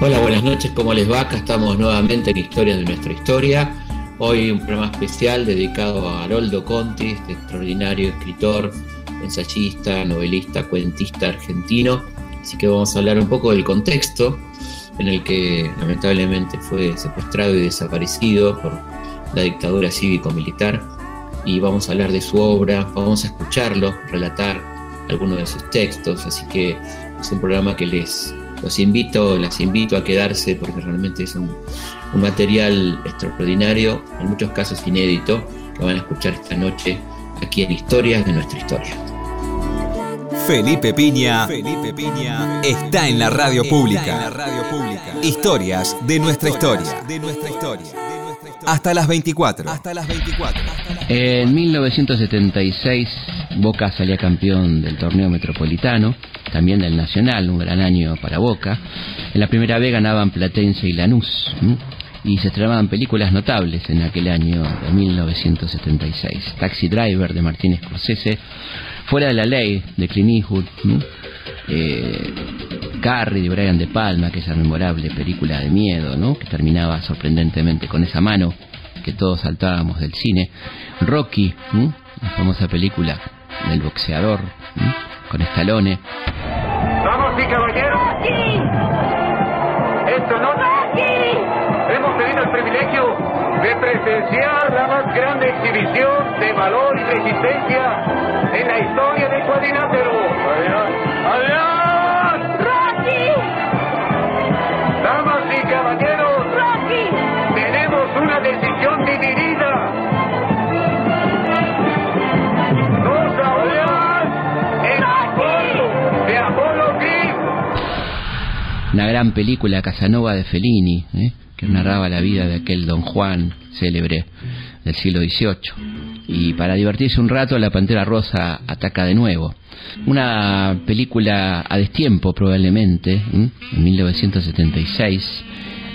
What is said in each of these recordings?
Hola, buenas noches, ¿cómo les va? Acá estamos nuevamente en Historia de nuestra historia. Hoy un programa especial dedicado a Haroldo Conti, este extraordinario escritor, ensayista, novelista, cuentista argentino. Así que vamos a hablar un poco del contexto en el que lamentablemente fue secuestrado y desaparecido por la dictadura cívico-militar. Y vamos a hablar de su obra, vamos a escucharlo, relatar algunos de sus textos. Así que es un programa que les los invito, las invito a quedarse porque realmente es un, material extraordinario, en muchos casos inédito, que van a escuchar esta noche aquí en Historias de nuestra historia. Felipe Piña, Felipe Piña está en la radio pública. Historias. De nuestra historia. Hasta las 24. Hasta las 24. En 1976 Boca salía campeón del torneo metropolitano también del Nacional, un gran año para Boca. En la primera vez ganaban Platense y Lanús. Y se estrenaban películas notables en aquel año de 1976. Taxi Driver de Martínez Scorsese, Fuera de la Ley de Clint Eastwood, eh, Carrie de Brian De Palma, que esa memorable película de miedo, ¿no? que terminaba sorprendentemente con esa mano que todos saltábamos del cine. Rocky, la famosa película del boxeador con Estalone. Vamos y caballeros. Esta noche hemos tenido el privilegio de presenciar la más grande exhibición de valor y resistencia una gran película Casanova de Fellini, ¿eh? que narraba la vida de aquel don Juan célebre del siglo XVIII. Y para divertirse un rato, La Pantera Rosa ataca de nuevo. Una película a destiempo probablemente, en 1976,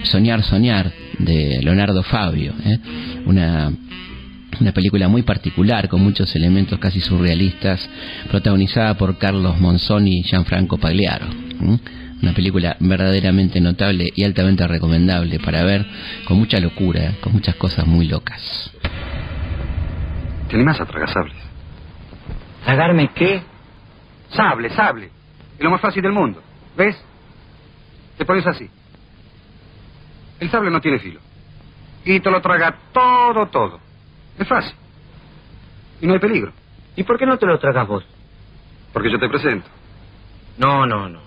Soñar, Soñar, de Leonardo Fabio. ¿eh? Una una película muy particular con muchos elementos casi surrealistas, protagonizada por Carlos Monzoni y Gianfranco Pagliaro. Una película verdaderamente notable y altamente recomendable para ver con mucha locura, con muchas cosas muy locas. ¿Te animás a tragar sables? ¿Tragarme qué? Sable, sable. Es lo más fácil del mundo. ¿Ves? Te pones así. El sable no tiene filo. Y te lo traga todo, todo. Es fácil. Y no hay peligro. ¿Y por qué no te lo tragas vos? Porque yo te presento. No, no, no.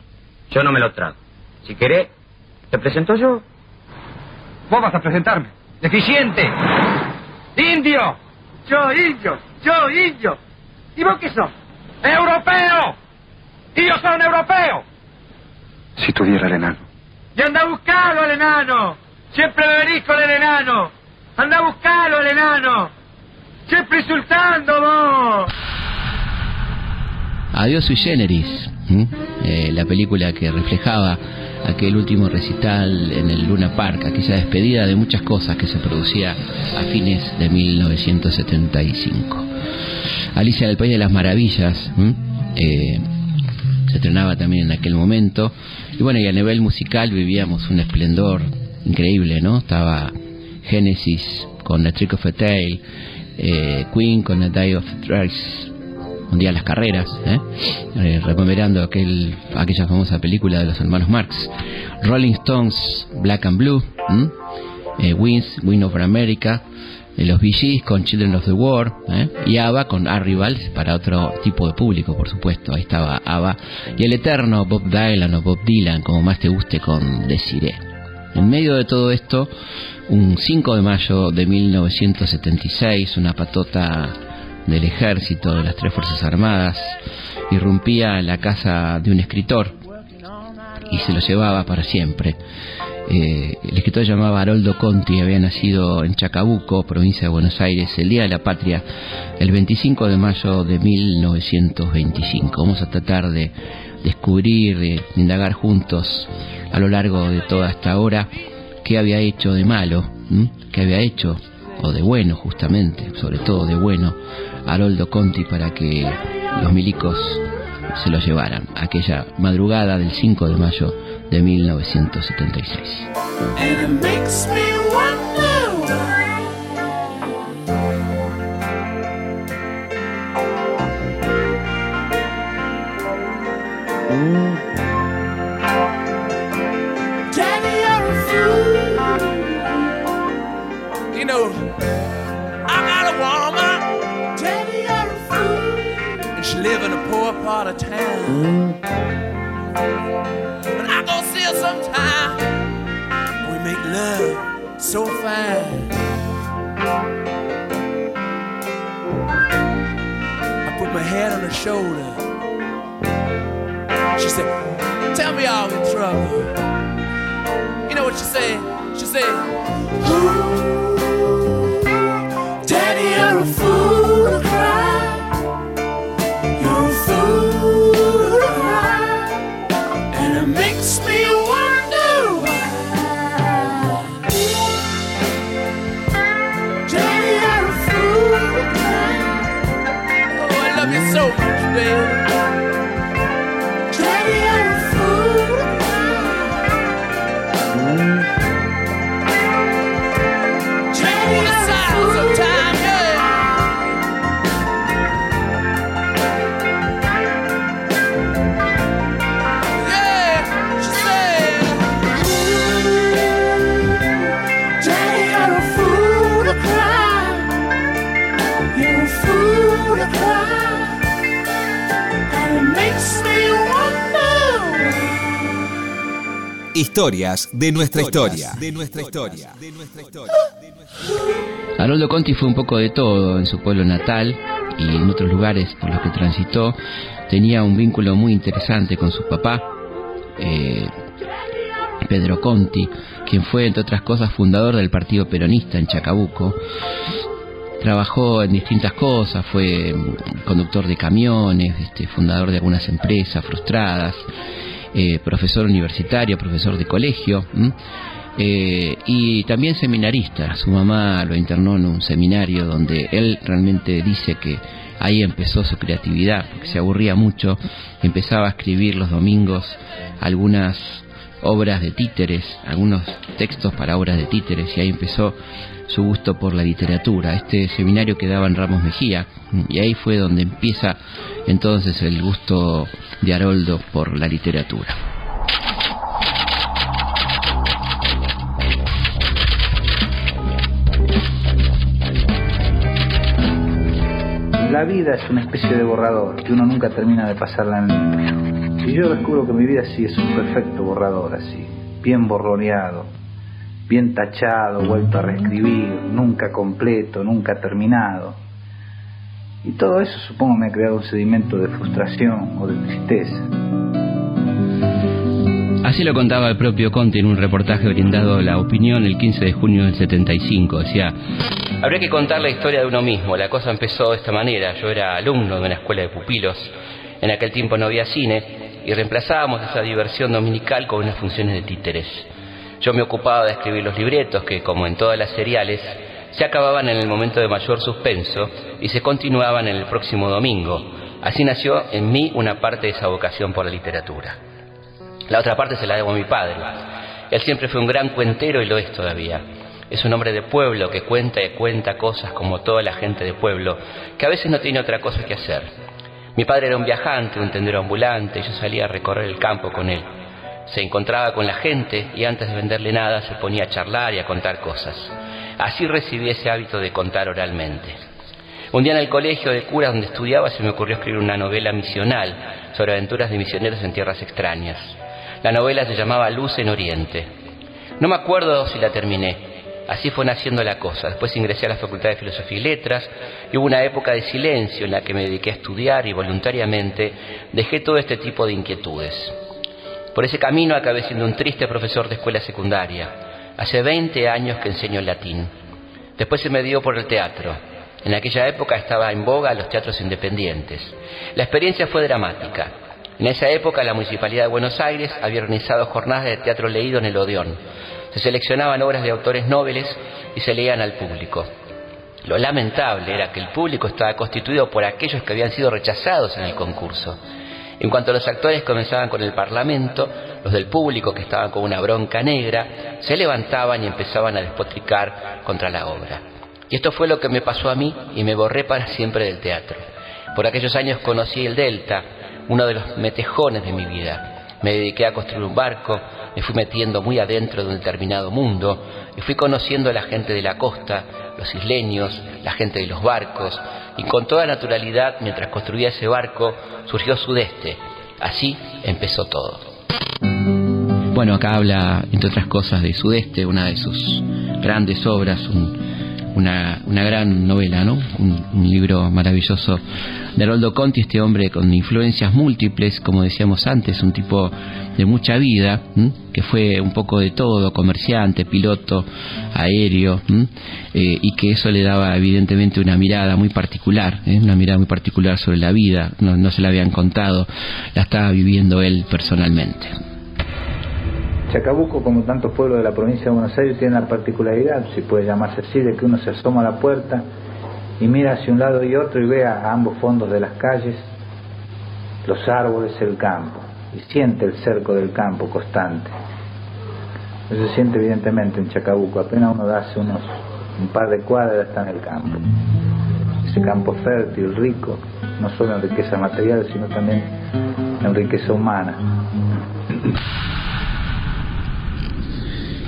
Yo no me lo trago. Si querés, te presento yo. Vos vas a presentarme. ¡Deficiente! ¡Indio! Yo indio, yo indio. ¿Y vos qué sos? ¡Europeo! ¡Y yo soy un europeo! Si tuviera el enano. ¡Y anda a buscarlo al enano! ¡Siempre me venís con el enano! ¡Anda a buscarlo al enano! ¡Siempre insultando vos! Adiós sui generis. Eh, la película que reflejaba aquel último recital en el Luna Park, aquella despedida de muchas cosas que se producía a fines de 1975. Alicia del País de las Maravillas eh, se estrenaba también en aquel momento y bueno, y a nivel musical vivíamos un esplendor increíble, ¿no? Estaba Genesis con The Trick of a Tale, eh, Queen con The Day of Thrice un día las carreras, ¿eh? eh aquel, aquella famosa película de los hermanos Marx, Rolling Stones, Black and Blue, eh, Wins, Win over America, eh, los VGs con Children of the War ¿eh? y ABBA con Arrivals para otro tipo de público, por supuesto. Ahí estaba ABBA y el eterno Bob Dylan o Bob Dylan, como más te guste con Desiree. En medio de todo esto, un 5 de mayo de 1976, una patota del ejército, de las tres Fuerzas Armadas, irrumpía la casa de un escritor y se lo llevaba para siempre. Eh, el escritor se llamaba Haroldo Conti, había nacido en Chacabuco, provincia de Buenos Aires, el Día de la Patria, el 25 de mayo de 1925. Vamos a tratar de descubrir, de indagar juntos a lo largo de toda esta hora qué había hecho de malo, qué había hecho o de bueno justamente, sobre todo de bueno, Haroldo Conti para que los milicos se lo llevaran aquella madrugada del 5 de mayo de 1976. part And I go see her sometime. We make love so fine. I put my head on her shoulder. She said, Tell me I'm in trouble. You know what she said? She said, Ooh, Daddy, you're a fool Historias de nuestra historia. De nuestra historia. Haroldo Conti fue un poco de todo en su pueblo natal y en otros lugares por los que transitó. Tenía un vínculo muy interesante con su papá, eh, Pedro Conti, quien fue, entre otras cosas, fundador del Partido Peronista en Chacabuco. Trabajó en distintas cosas, fue conductor de camiones, este, fundador de algunas empresas frustradas eh, profesor universitario, profesor de colegio. Eh, y también seminarista. Su mamá lo internó en un seminario donde él realmente dice que ahí empezó su creatividad, porque se aburría mucho, empezaba a escribir los domingos algunas obras de títeres, algunos textos para obras de títeres, y ahí empezó su gusto por la literatura. Este seminario quedaba en Ramos Mejía, y ahí fue donde empieza entonces el gusto de Haroldo por la literatura. La vida es una especie de borrador que uno nunca termina de pasarla en limpio. Y yo descubro que mi vida sí es un perfecto borrador así, bien borroneado, bien tachado, vuelto a reescribir, nunca completo, nunca terminado y todo eso supongo me ha creado un sedimento de frustración o de tristeza. Así lo contaba el propio Conte en un reportaje brindado a La Opinión el 15 de junio del 75. Decía, habría que contar la historia de uno mismo. La cosa empezó de esta manera. Yo era alumno de una escuela de pupilos. En aquel tiempo no había cine y reemplazábamos esa diversión dominical con unas funciones de títeres. Yo me ocupaba de escribir los libretos que, como en todas las seriales, se acababan en el momento de mayor suspenso y se continuaban en el próximo domingo. Así nació en mí una parte de esa vocación por la literatura. La otra parte se la debo a mi padre. Él siempre fue un gran cuentero y lo es todavía. Es un hombre de pueblo que cuenta y cuenta cosas como toda la gente de pueblo, que a veces no tiene otra cosa que hacer. Mi padre era un viajante, un tendero ambulante, y yo salía a recorrer el campo con él. Se encontraba con la gente y antes de venderle nada se ponía a charlar y a contar cosas. Así recibí ese hábito de contar oralmente. Un día en el colegio de curas donde estudiaba se me ocurrió escribir una novela misional sobre aventuras de misioneros en tierras extrañas. La novela se llamaba Luz en Oriente. No me acuerdo si la terminé. Así fue naciendo la cosa. Después ingresé a la Facultad de Filosofía y Letras y hubo una época de silencio en la que me dediqué a estudiar y voluntariamente dejé todo este tipo de inquietudes. Por ese camino acabé siendo un triste profesor de escuela secundaria Hace 20 años que enseño latín. Después se me dio por el teatro. En aquella época estaba en boga los teatros independientes. La experiencia fue dramática. En esa época la Municipalidad de Buenos Aires había organizado jornadas de teatro leído en el Odeón. Se seleccionaban obras de autores nobles y se leían al público. Lo lamentable era que el público estaba constituido por aquellos que habían sido rechazados en el concurso. En cuanto los actores comenzaban con el parlamento, los del público que estaban con una bronca negra se levantaban y empezaban a despotricar contra la obra. Y esto fue lo que me pasó a mí y me borré para siempre del teatro. Por aquellos años conocí el Delta, uno de los metejones de mi vida. Me dediqué a construir un barco, me fui metiendo muy adentro de un determinado mundo y fui conociendo a la gente de la costa, los isleños, la gente de los barcos, y con toda naturalidad, mientras construía ese barco, surgió Sudeste. Así empezó todo. Bueno, acá habla, entre otras cosas, de Sudeste, una de sus grandes obras, una, una, gran novela, ¿no? Un, libro maravilloso de Haroldo Conti, este hombre con influencias múltiples, como decíamos antes, un tipo de mucha vida, que fue un poco de todo, comerciante, piloto, aéreo, eh, y que eso le daba evidentemente una mirada muy particular, ¿eh? una mirada muy particular sobre la vida, no se la habían contado, la estaba viviendo él personalmente. Chacabuco, como tantos pueblos de la provincia de Buenos Aires, tiene la particularidad, si puede llamarse así, de que uno se asoma a la puerta y mira hacia un lado y otro y ve a ambos fondos de las calles los árboles, el campo y siente el cerco del campo constante. Eso se siente evidentemente en Chacabuco, apenas uno da hace unos un par de cuadras está en el campo. Ese campo fértil, rico, no solo en riqueza material, sino también en riqueza humana.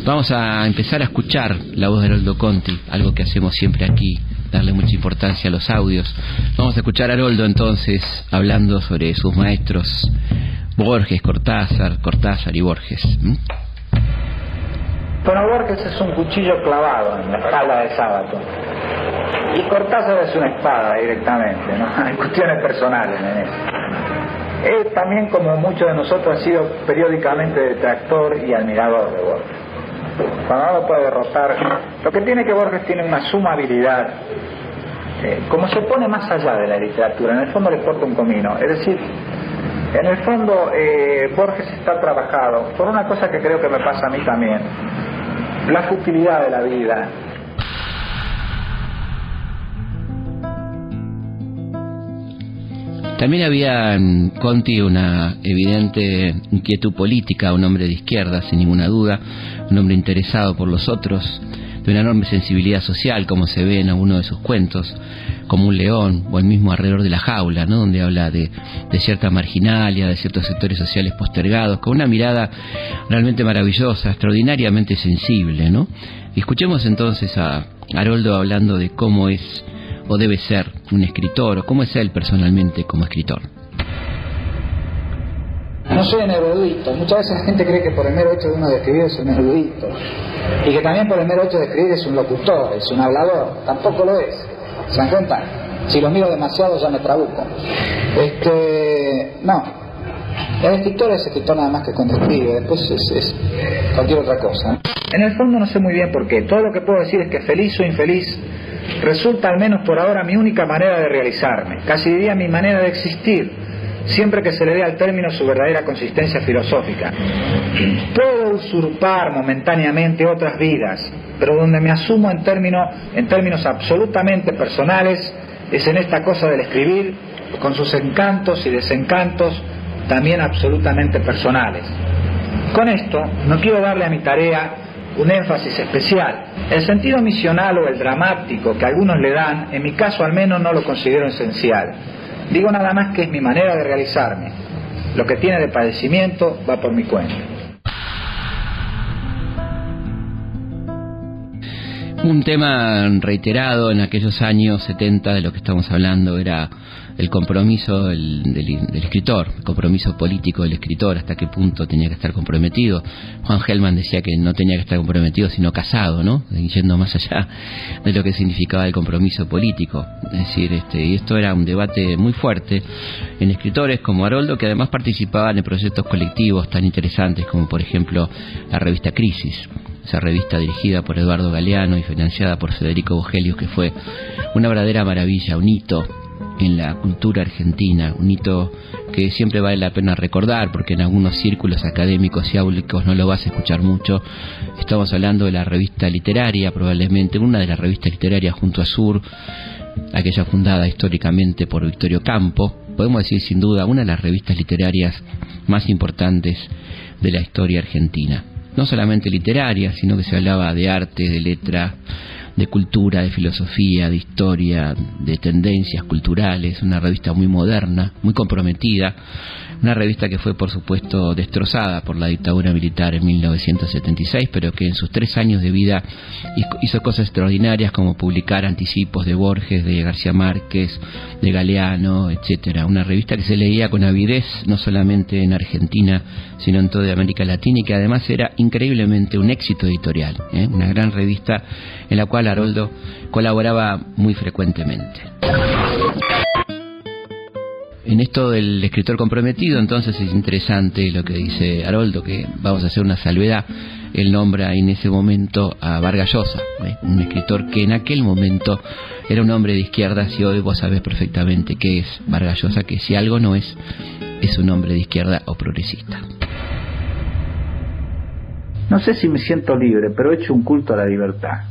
Vamos a empezar a escuchar la voz de Haroldo Conti, algo que hacemos siempre aquí, darle mucha importancia a los audios. Vamos a escuchar a Haroldo entonces hablando sobre sus maestros Borges, Cortázar, Cortázar y Borges. Bueno, Borges es un cuchillo clavado en la espalda de sábado. Y Cortázar es una espada directamente, ¿no? Hay cuestiones personales en. Él también, como muchos de nosotros, ha sido periódicamente detractor y admirador de Borges. Cuando uno puede derrotar, lo que tiene que Borges tiene una suma habilidad, eh, como se pone más allá de la literatura, en el fondo le porta un comino, es decir, en el fondo, eh, Borges está trabajado por una cosa que creo que me pasa a mí también, la futilidad de la vida. También había en Conti una evidente inquietud política, un hombre de izquierda, sin ninguna duda, un hombre interesado por los otros, de una enorme sensibilidad social, como se ve en alguno de sus cuentos, como un león, o el mismo alrededor de la jaula, ¿no? donde habla de, cierta marginalia, de ciertos sectores sociales postergados, con una mirada realmente maravillosa, extraordinariamente sensible. ¿no? Escuchemos entonces a Haroldo hablando de cómo es o debe ser un escritor, o cómo es él personalmente como escritor. No soy un erudito. Muchas veces la gente cree que por el mero hecho de uno de escribir es un erudito. Y que también por el mero hecho de escribir es un locutor, es un hablador. Tampoco lo es. ¿Se dan cuenta? Si lo miro demasiado ya me trabuco. Este, no. El escritor es escritor nada más que cuando escribe, después es, es cualquier otra cosa. En el fondo no sé muy bien por qué. Todo lo que puedo decir es que feliz o infeliz resulta al menos por ahora mi única manera de realizarme, casi diría mi manera de existir, siempre que se le dé al término su verdadera consistencia filosófica. Puedo usurpar momentáneamente otras vidas, pero donde me asumo en, en términos absolutamente personales es en esta cosa del escribir, con sus encantos y desencantos también absolutamente personales. Con esto no quiero darle a mi tarea un énfasis especial. El sentido misional o el dramático que algunos le dan, en mi caso al menos no lo considero esencial. Digo nada más que es mi manera de realizarme. Lo que tiene de padecimiento va por mi cuenta. Un tema reiterado en aquellos años 70 de lo que estamos hablando era el compromiso del, escritor, el compromiso político del escritor, hasta qué punto tenía que estar comprometido. Juan Gelman decía que no tenía que estar comprometido, sino casado, ¿no? Yendo más allá de lo que significaba el compromiso político. Es decir, este, y esto era un debate muy fuerte en escritores como Haroldo, que además participaban en proyectos colectivos tan interesantes como, por ejemplo, la revista Crisis esa revista dirigida por Eduardo Galeano y financiada por Federico Bogelius, que fue una verdadera maravilla, un hito en la cultura argentina, un hito que siempre vale la pena recordar porque en algunos círculos académicos y áulicos no lo vas a escuchar mucho. Estamos hablando de la revista literaria, probablemente una de las revistas literarias junto a Sur, aquella fundada históricamente por Victorio Campo, podemos decir sin duda una de las revistas literarias más importantes de la historia argentina. No solamente literaria, sino que se hablaba de arte, de letra, de cultura, de filosofía, de historia, de tendencias culturales, una revista muy moderna, muy comprometida, una revista que fue por supuesto destrozada por la dictadura militar en 1976, pero que en sus tres años de vida hizo cosas extraordinarias como publicar anticipos de Borges, de García Márquez, de Galeano, etcétera. Una revista que se leía con avidez no solamente en Argentina, sino en toda América Latina y que además era increíblemente un éxito editorial, ¿eh? una gran revista en la cual Haroldo colaboraba muy frecuentemente. En esto del escritor comprometido, entonces es interesante lo que dice Haroldo, que vamos a hacer una salvedad. Él nombra en ese momento a Vargas Llosa, ¿eh? un escritor que en aquel momento era un hombre de izquierda, y hoy vos sabés perfectamente qué es Vargas Llosa, que si algo no es, es un hombre de izquierda o progresista. No sé si me siento libre, pero he hecho un culto a la libertad.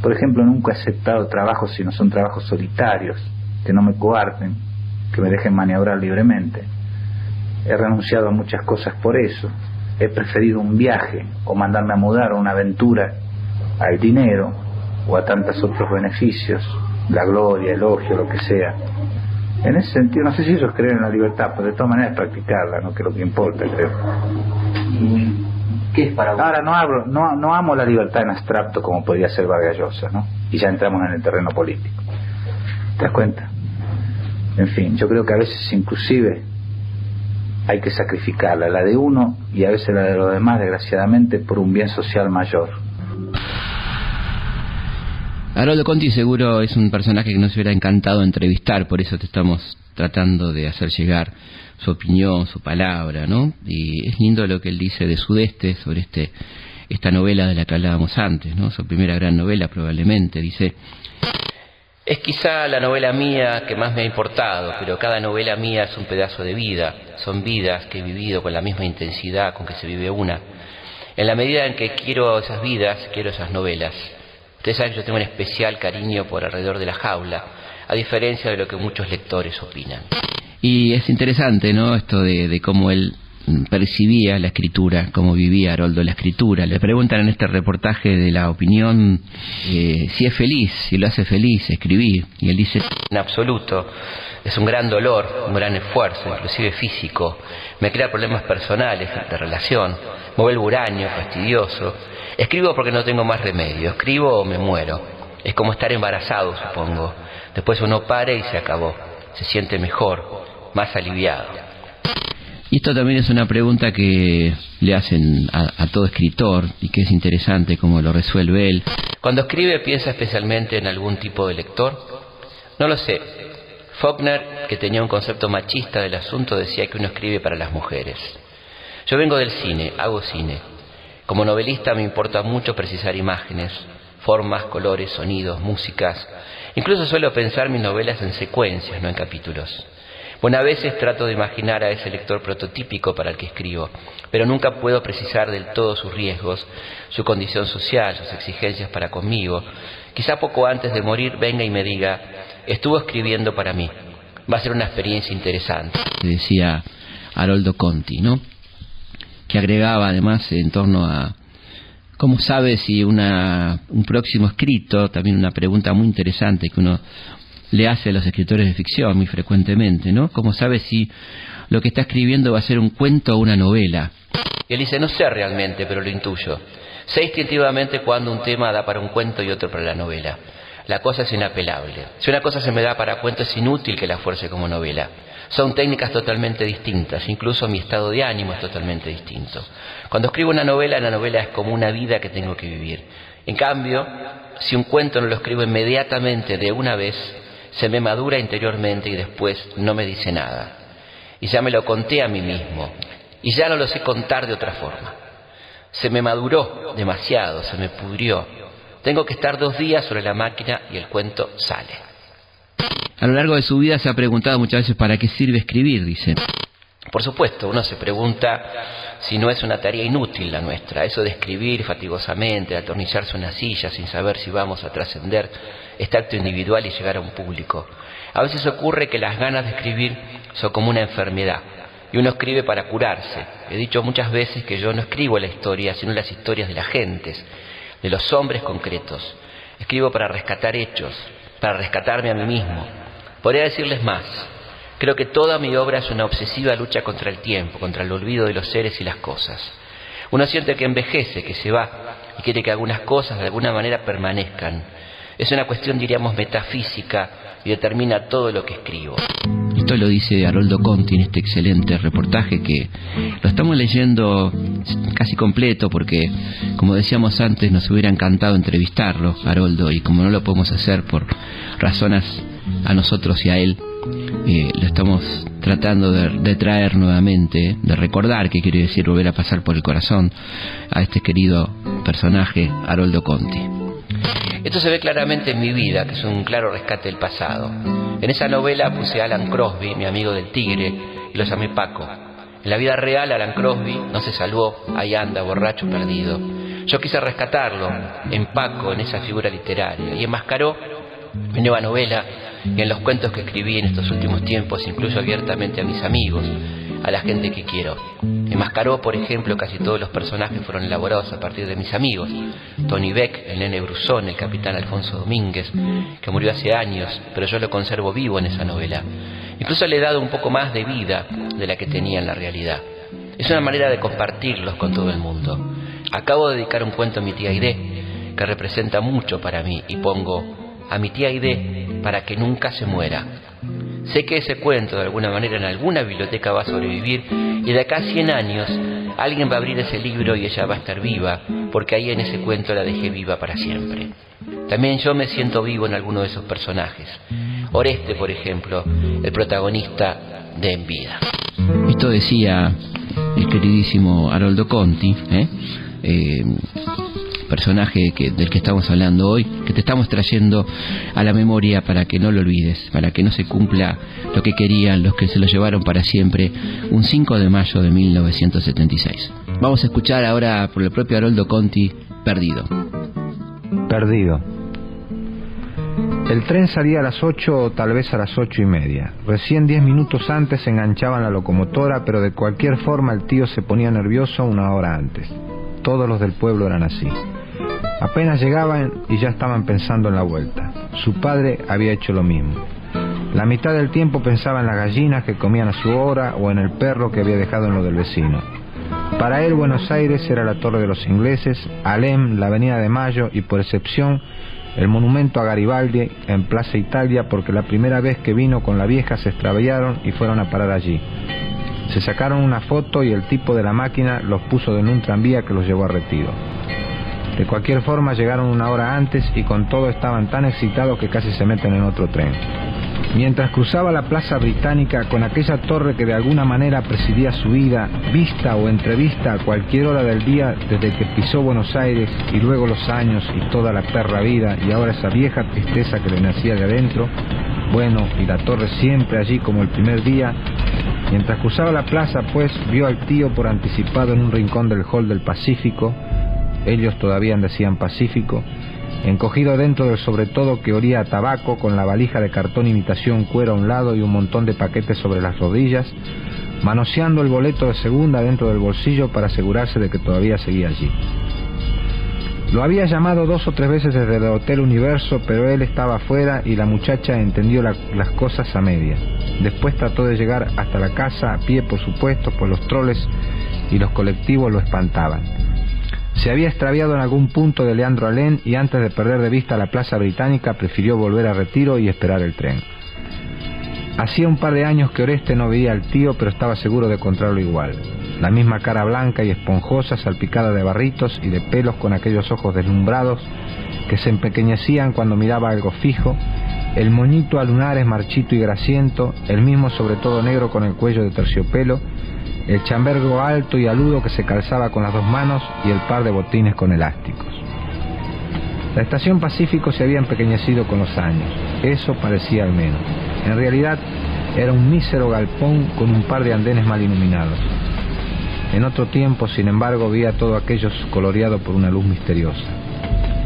Por ejemplo, nunca he aceptado trabajos si no son trabajos solitarios, que no me coarten, que me dejen maniobrar libremente. He renunciado a muchas cosas por eso. He preferido un viaje o mandarme a mudar o una aventura al dinero o a tantos otros beneficios, la gloria, elogio, lo que sea. En ese sentido, no sé si ellos creen en la libertad, pero de todas maneras practicarla, ¿no? que es lo que importa, creo. ¿Qué es para Ahora no hablo, no, no amo la libertad en abstracto como podría ser Vargas Llosa, ¿no? Y ya entramos en el terreno político. ¿Te das cuenta? En fin, yo creo que a veces inclusive hay que sacrificarla, la de uno y a veces la de los demás, desgraciadamente, por un bien social mayor. Haroldo Conti seguro es un personaje que nos hubiera encantado entrevistar, por eso te estamos tratando de hacer llegar su opinión, su palabra, ¿no? Y es lindo lo que él dice de Sudeste sobre este esta novela de la que hablábamos antes, ¿no? Su primera gran novela probablemente, dice es quizá la novela mía que más me ha importado, pero cada novela mía es un pedazo de vida, son vidas que he vivido con la misma intensidad con que se vive una. En la medida en que quiero esas vidas, quiero esas novelas. Ustedes saben que yo tengo un especial cariño por alrededor de la jaula, a diferencia de lo que muchos lectores opinan. Y es interesante, ¿no? Esto de, de cómo él percibía la escritura, cómo vivía Haroldo la escritura. Le preguntan en este reportaje de la opinión eh, si es feliz, si lo hace feliz escribir. Y él dice, en absoluto, es un gran dolor, un gran esfuerzo, inclusive físico. Me crea problemas personales, de relación, me vuelvo huraño, fastidioso. Escribo porque no tengo más remedio, escribo o me muero. Es como estar embarazado, supongo. Después uno pare y se acabó. Se siente mejor, más aliviado. Y esto también es una pregunta que le hacen a, todo escritor y que es interesante cómo lo resuelve él. Cuando escribe, ¿piensa especialmente en algún tipo de lector? No lo sé. Faulkner, que tenía un concepto machista del asunto, decía que uno escribe para las mujeres. Yo vengo del cine, hago cine. Como novelista me importa mucho precisar imágenes, formas, colores, sonidos, músicas. Incluso suelo pensar mis novelas en secuencias, no en capítulos. Bueno, a veces trato de imaginar a ese lector prototípico para el que escribo, pero nunca puedo precisar del todo sus riesgos, su condición social, sus exigencias para conmigo. Quizá poco antes de morir venga y me diga, estuvo escribiendo para mí. Va a ser una experiencia interesante. Decía Haroldo Conti, ¿no? Que agregaba además en torno a cómo sabe si un próximo escrito, también una pregunta muy interesante que uno le hace a los escritores de ficción muy frecuentemente, ¿no? Como sabe si lo que está escribiendo va a ser un cuento o una novela. Y él dice, no sé realmente, pero lo intuyo. Sé instintivamente cuando un tema da para un cuento y otro para la novela. La cosa es inapelable. Si una cosa se me da para cuento es inútil que la fuerce como novela. Son técnicas totalmente distintas, incluso mi estado de ánimo es totalmente distinto. Cuando escribo una novela, la novela es como una vida que tengo que vivir. En cambio, si un cuento no lo escribo inmediatamente de una vez, se me madura interiormente y después no me dice nada. Y ya me lo conté a mí mismo y ya no lo sé contar de otra forma. Se me maduró demasiado, se me pudrió. Tengo que estar dos días sobre la máquina y el cuento sale. A lo largo de su vida se ha preguntado muchas veces para qué sirve escribir, dice. Por supuesto, uno se pregunta si no es una tarea inútil la nuestra, eso de escribir fatigosamente, de atornillarse una silla sin saber si vamos a trascender este acto individual y llegar a un público. A veces ocurre que las ganas de escribir son como una enfermedad y uno escribe para curarse. He dicho muchas veces que yo no escribo la historia, sino las historias de las gentes, de los hombres concretos. Escribo para rescatar hechos, para rescatarme a mí mismo. Podría decirles más. Creo que toda mi obra es una obsesiva lucha contra el tiempo, contra el olvido de los seres y las cosas. Uno siente que envejece, que se va, y quiere que algunas cosas de alguna manera permanezcan. Es una cuestión, diríamos, metafísica y determina todo lo que escribo. Esto lo dice Haroldo Conti en este excelente reportaje que lo estamos leyendo casi completo porque, como decíamos antes, nos hubiera encantado entrevistarlo, Haroldo, y como no lo podemos hacer por razones a nosotros y a él, eh, lo estamos tratando de, traer nuevamente, de recordar, que quiere decir volver a pasar por el corazón a este querido personaje, Haroldo Conti. Esto se ve claramente en mi vida, que es un claro rescate del pasado. En esa novela puse a Alan Crosby, mi amigo del tigre, y lo llamé Paco. En la vida real, Alan Crosby no se salvó, ahí anda, borracho, perdido. Yo quise rescatarlo en Paco, en esa figura literaria, y enmascaró mi nueva novela y en los cuentos que escribí en estos últimos tiempos, incluso abiertamente a mis amigos, a la gente que quiero. Enmascaró, por ejemplo, casi todos los personajes fueron elaborados a partir de mis amigos. Tony Beck, el nene Brusón, el capitán Alfonso Domínguez, que murió hace años, pero yo lo conservo vivo en esa novela. Incluso le he dado un poco más de vida de la que tenía en la realidad. Es una manera de compartirlos con todo el mundo. Acabo de dedicar un cuento a mi tía Aide, que representa mucho para mí, y pongo a mi tía Aide para que nunca se muera. Sé que ese cuento de alguna manera en alguna biblioteca va a sobrevivir y de acá a 100 años alguien va a abrir ese libro y ella va a estar viva porque ahí en ese cuento la dejé viva para siempre. También yo me siento vivo en alguno de esos personajes. Oreste, por ejemplo, el protagonista de En Vida. Esto decía el queridísimo Haroldo Conti, ¿eh? Eh, personaje del que estamos hablando hoy, que te estamos trayendo a la memoria para que no lo olvides, para que no se cumpla lo que querían los que se lo llevaron para siempre, un 5 de mayo de 1976. Vamos a escuchar ahora por el propio Haroldo Conti, Perdido. Perdido. El tren salía a las 8 o tal vez a las ocho y media. Recién diez minutos antes se enganchaban la locomotora, pero de cualquier forma el tío se ponía nervioso una hora antes. Todos los del pueblo eran así. Apenas llegaban y ya estaban pensando en la vuelta. Su padre había hecho lo mismo. La mitad del tiempo pensaba en las gallinas que comían a su hora o en el perro que había dejado en lo del vecino. Para él Buenos Aires era la Torre de los Ingleses, Alem, la Avenida de Mayo y por excepción el monumento a Garibaldi en Plaza Italia porque la primera vez que vino con la vieja se extraviaron y fueron a parar allí. Se sacaron una foto y el tipo de la máquina los puso en un tranvía que los llevó a retiro. De cualquier forma llegaron una hora antes y con todo estaban tan excitados que casi se meten en otro tren. Mientras cruzaba la plaza británica con aquella torre que de alguna manera presidía su vida, vista o entrevista a cualquier hora del día desde que pisó Buenos Aires y luego los años y toda la perra vida y ahora esa vieja tristeza que le nacía de adentro, bueno, y la torre siempre allí como el primer día, mientras cruzaba la plaza pues vio al tío por anticipado en un rincón del hall del Pacífico, ellos todavía decían Pacífico, encogido dentro del sobre todo que olía a tabaco, con la valija de cartón imitación cuero a un lado y un montón de paquetes sobre las rodillas, manoseando el boleto de segunda dentro del bolsillo para asegurarse de que todavía seguía allí. Lo había llamado dos o tres veces desde el Hotel Universo, pero él estaba afuera y la muchacha entendió las cosas a media. Después trató de llegar hasta la casa a pie, por supuesto, pues los troles y los colectivos lo espantaban. Se había extraviado en algún punto de Leandro Alén y antes de perder de vista la plaza británica prefirió volver a retiro y esperar el tren. Hacía un par de años que Oreste no veía al tío, pero estaba seguro de encontrarlo igual. La misma cara blanca y esponjosa, salpicada de barritos y de pelos con aquellos ojos deslumbrados que se empequeñecían cuando miraba algo fijo, el moñito a lunares marchito y grasiento, el mismo sobre todo negro con el cuello de terciopelo, el chambergo alto y aludo que se calzaba con las dos manos y el par de botines con elásticos. La estación Pacífico se había empequeñecido con los años. Eso parecía al menos. En realidad era un mísero galpón con un par de andenes mal iluminados. En otro tiempo, sin embargo, veía todo aquello coloreado por una luz misteriosa.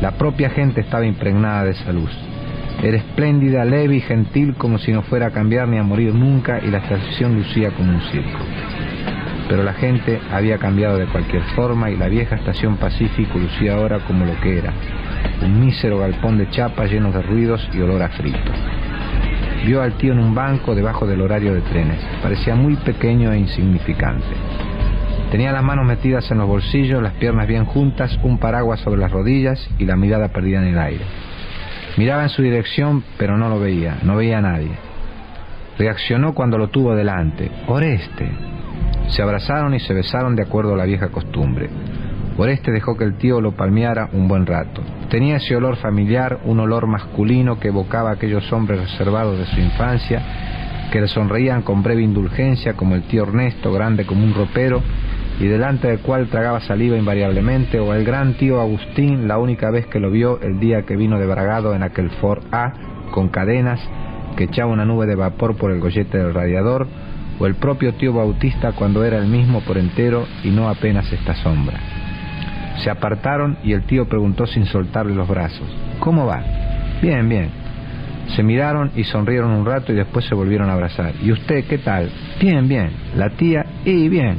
La propia gente estaba impregnada de esa luz. Era espléndida, leve y gentil como si no fuera a cambiar ni a morir nunca y la estación lucía como un circo. Pero la gente había cambiado de cualquier forma y la vieja estación Pacífico lucía ahora como lo que era, un mísero galpón de chapa lleno de ruidos y olor a frito. Vio al tío en un banco debajo del horario de trenes. Parecía muy pequeño e insignificante. Tenía las manos metidas en los bolsillos, las piernas bien juntas, un paraguas sobre las rodillas y la mirada perdida en el aire. Miraba en su dirección, pero no lo veía, no veía a nadie. Reaccionó cuando lo tuvo delante. Oreste. Se abrazaron y se besaron de acuerdo a la vieja costumbre. Oreste dejó que el tío lo palmeara un buen rato. Tenía ese olor familiar, un olor masculino que evocaba a aquellos hombres reservados de su infancia, que le sonreían con breve indulgencia, como el tío Ernesto, grande como un ropero, y delante del cual tragaba saliva invariablemente, o el gran tío Agustín, la única vez que lo vio el día que vino de Bragado en aquel Ford A, con cadenas, que echaba una nube de vapor por el gollete del radiador, o el propio tío Bautista cuando era el mismo por entero y no apenas esta sombra. Se apartaron y el tío preguntó sin soltarle los brazos, ¿Cómo va? Bien, bien. Se miraron y sonrieron un rato y después se volvieron a abrazar. ¿Y usted qué tal? Bien, bien. La tía, y bien.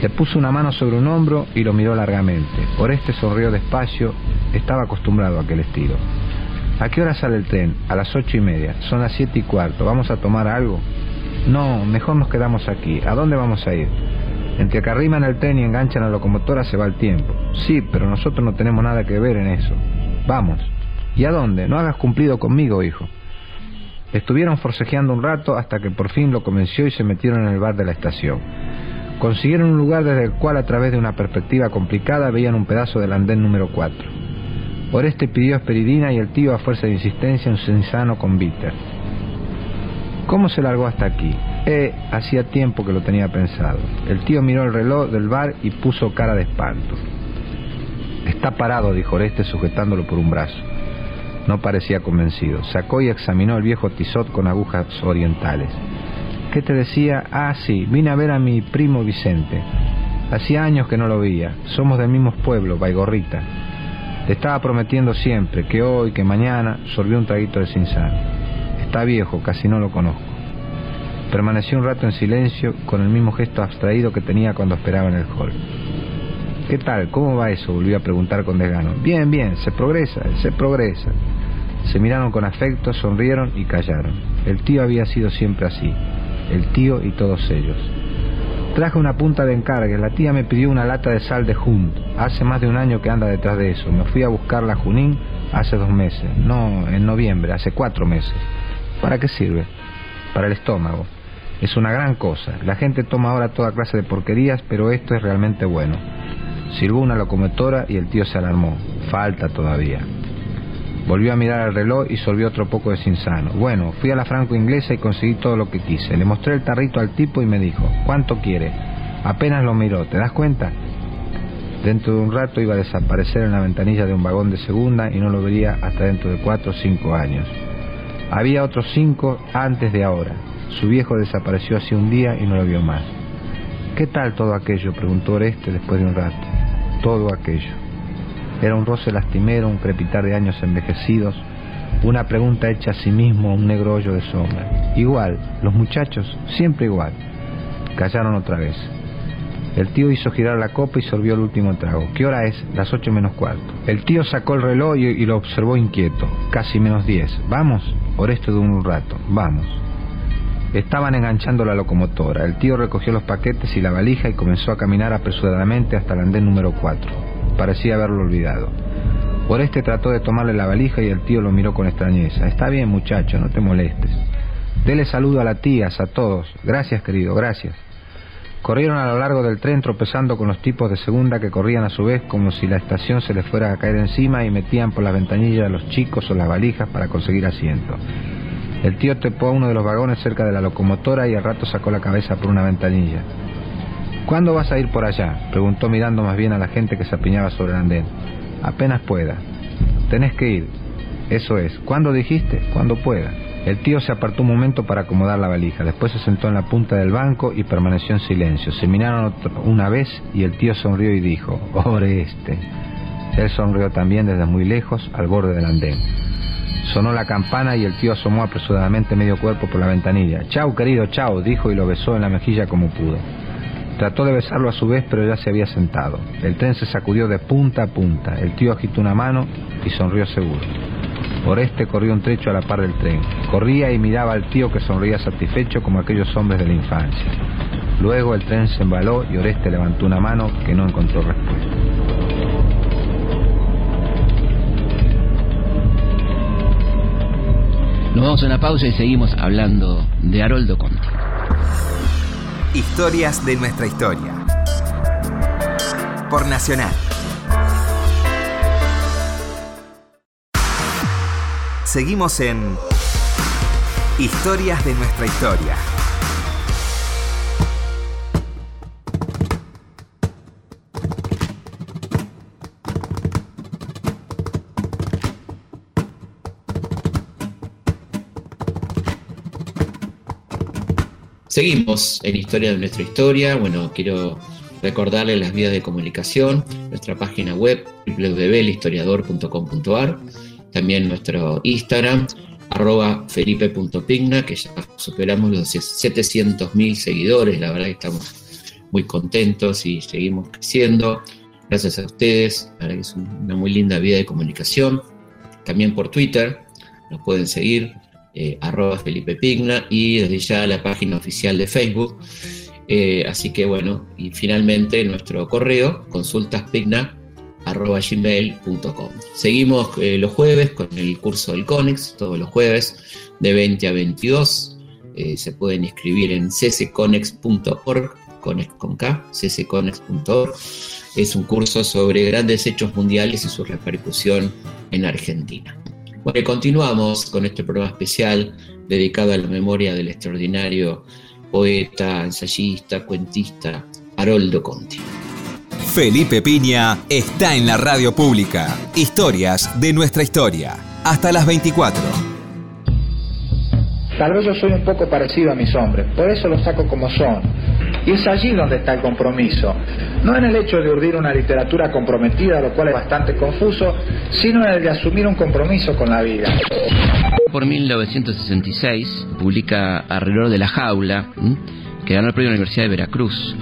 Le puso una mano sobre un hombro y lo miró largamente. Oreste sonrió despacio, estaba acostumbrado a aquel estilo. ¿A qué hora sale el tren? A las ocho y media. Son las siete y cuarto. ¿Vamos a tomar algo? No, mejor nos quedamos aquí. ¿A dónde vamos a ir? Entre que arriman el tren y enganchan la locomotora se va el tiempo. Sí, pero nosotros no tenemos nada que ver en eso. Vamos. ¿Y a dónde? No hagas cumplido conmigo, hijo. Estuvieron forcejeando un rato hasta que por fin lo convenció y se metieron en el bar de la estación. Consiguieron un lugar desde el cual a través de una perspectiva complicada veían un pedazo del andén número 4. Oreste pidió esperidina y el tío a fuerza de insistencia un sensano con. ¿Cómo se largó hasta aquí? Eh, hacía tiempo que lo tenía pensado. El tío miró el reloj del bar y puso cara de espanto. Está parado, dijo Oreste sujetándolo por un brazo. No parecía convencido. Sacó y examinó el viejo tizot con agujas orientales. ¿Qué te decía? Ah, sí, vine a ver a mi primo Vicente. Hacía años que no lo veía. Somos del mismo pueblo, Baigorrita. Le estaba prometiendo siempre que hoy, que mañana, sorbió un traguito de cinzano. Está viejo, casi no lo conozco. Permaneció un rato en silencio, con el mismo gesto abstraído que tenía cuando esperaba en el hall. ¿Qué tal? ¿Cómo va eso? Volvió a preguntar con desgano. Bien, bien, se progresa, se progresa. Se miraron con afecto, sonrieron y callaron. El tío había sido siempre así, el tío y todos ellos. Traje una punta de encargue, la tía me pidió una lata de sal de Junt. Hace más de un año que anda detrás de eso. Me fui a buscarla a Junín hace dos meses. No, en noviembre, hace cuatro meses. ¿Para qué sirve? Para el estómago. Es una gran cosa. La gente toma ahora toda clase de porquerías, pero esto es realmente bueno. Sirvió una locomotora y el tío se alarmó. Falta todavía. Volvió a mirar el reloj y solvió otro poco de sinsano. Bueno, fui a la franco inglesa y conseguí todo lo que quise. Le mostré el tarrito al tipo y me dijo, ¿cuánto quiere? Apenas lo miró, ¿te das cuenta? Dentro de un rato iba a desaparecer en la ventanilla de un vagón de segunda y no lo vería hasta dentro de cuatro o cinco años. Había otros cinco antes de ahora. Su viejo desapareció hace un día y no lo vio más. ¿Qué tal todo aquello? preguntó Oreste después de un rato. Todo aquello. Era un roce lastimero, un crepitar de años envejecidos, una pregunta hecha a sí mismo, un negro hoyo de sombra. Igual, los muchachos, siempre igual. Callaron otra vez. El tío hizo girar la copa y sorbió el último trago. ¿Qué hora es? Las ocho menos cuarto. El tío sacó el reloj y lo observó inquieto. Casi menos diez. ¿Vamos? Oreste de un rato. Vamos. Estaban enganchando la locomotora. El tío recogió los paquetes y la valija y comenzó a caminar apresuradamente hasta el andén número 4. Parecía haberlo olvidado. Oreste trató de tomarle la valija y el tío lo miró con extrañeza. Está bien, muchacho, no te molestes. Dele saludo a las tías, a todos. Gracias, querido, gracias. Corrieron a lo largo del tren tropezando con los tipos de segunda que corrían a su vez como si la estación se les fuera a caer encima y metían por las ventanillas a los chicos o las valijas para conseguir asiento. El tío trepó a uno de los vagones cerca de la locomotora y al rato sacó la cabeza por una ventanilla. ¿Cuándo vas a ir por allá? preguntó mirando más bien a la gente que se apiñaba sobre el andén. Apenas pueda. Tenés que ir. Eso es, ¿cuándo dijiste? Cuando pueda. El tío se apartó un momento para acomodar la valija, después se sentó en la punta del banco y permaneció en silencio. Se miraron una vez y el tío sonrió y dijo, este. Él sonrió también desde muy lejos, al borde del andén. Sonó la campana y el tío asomó apresuradamente medio cuerpo por la ventanilla. Chau, querido, chau, dijo y lo besó en la mejilla como pudo. Trató de besarlo a su vez, pero ya se había sentado. El tren se sacudió de punta a punta. El tío agitó una mano y sonrió seguro. Oreste corrió un trecho a la par del tren. Corría y miraba al tío que sonreía satisfecho como aquellos hombres de la infancia. Luego el tren se embaló y Oreste levantó una mano que no encontró respuesta. Nos vamos a una pausa y seguimos hablando de Haroldo Conti. Historias de nuestra historia. Por Nacional. Seguimos en Historias de nuestra historia. Seguimos en Historia de nuestra historia. Bueno, quiero recordarles las vías de comunicación, nuestra página web www.historiador.com.ar, también nuestro Instagram, arroba felipe.pigna, que ya superamos los 700.000 seguidores, la verdad que estamos muy contentos y seguimos creciendo. Gracias a ustedes, la verdad que es una muy linda vía de comunicación. También por Twitter, nos pueden seguir, eh, arroba Felipe Pigna y desde ya la página oficial de Facebook. Eh, así que bueno, y finalmente nuestro correo, consultaspigna arroba gmail.com. Seguimos eh, los jueves con el curso del CONEX, todos los jueves de 20 a 22. se pueden inscribir en ccconex.org, conex con K, ccconex.org. Es un curso sobre grandes hechos mundiales y su repercusión en Argentina. Bueno, continuamos con este programa especial dedicado a la memoria del extraordinario poeta, ensayista, cuentista Haroldo Conti. Felipe Piña está en la radio pública. Historias de nuestra historia. Hasta las 24. Tal vez yo soy un poco parecido a mis hombres, por eso los saco como son y es allí donde está el compromiso. No en el hecho de urdir una literatura comprometida, lo cual es bastante confuso, sino en el de asumir un compromiso con la vida. Por 1966 publica Alrededor de la Jaula, que ganó el premio de la Universidad de Veracruz.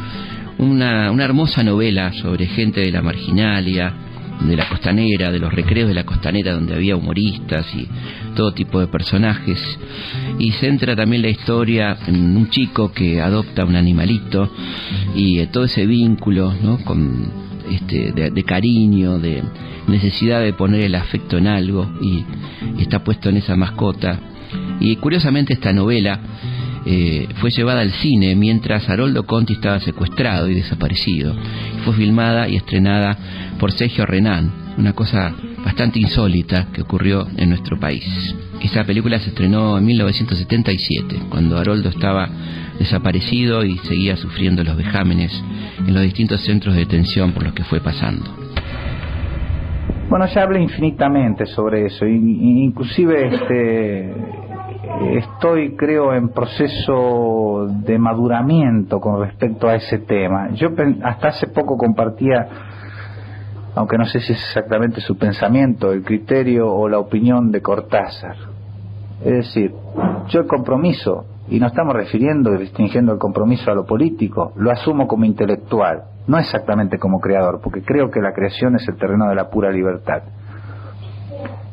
Una, una hermosa novela sobre gente de la marginalia, de la costanera, de los recreos de la costanera donde había humoristas y todo tipo de personajes. Y centra también la historia en un chico que adopta un animalito y eh, todo ese vínculo ¿no? con, este, de, cariño, de necesidad de poner el afecto en algo y, está puesto en esa mascota. Y curiosamente esta novela eh, fue llevada al cine mientras Haroldo Conti estaba secuestrado y desaparecido. Fue filmada y estrenada por Sergio Renan, una cosa bastante insólita que ocurrió en nuestro país. Esa película se estrenó en 1977, cuando Haroldo estaba desaparecido y seguía sufriendo los vejámenes en los distintos centros de detención por los que fue pasando. Bueno, ya hablé infinitamente sobre eso, inclusive este, estoy, creo, en proceso de maduramiento con respecto a ese tema. Yo hasta hace poco compartía aunque no sé si es exactamente su pensamiento, el criterio o la opinión de Cortázar. Es decir, yo el compromiso, y no estamos refiriendo y distinguiendo el compromiso a lo político, lo asumo como intelectual, no exactamente como creador, porque creo que la creación es el terreno de la pura libertad.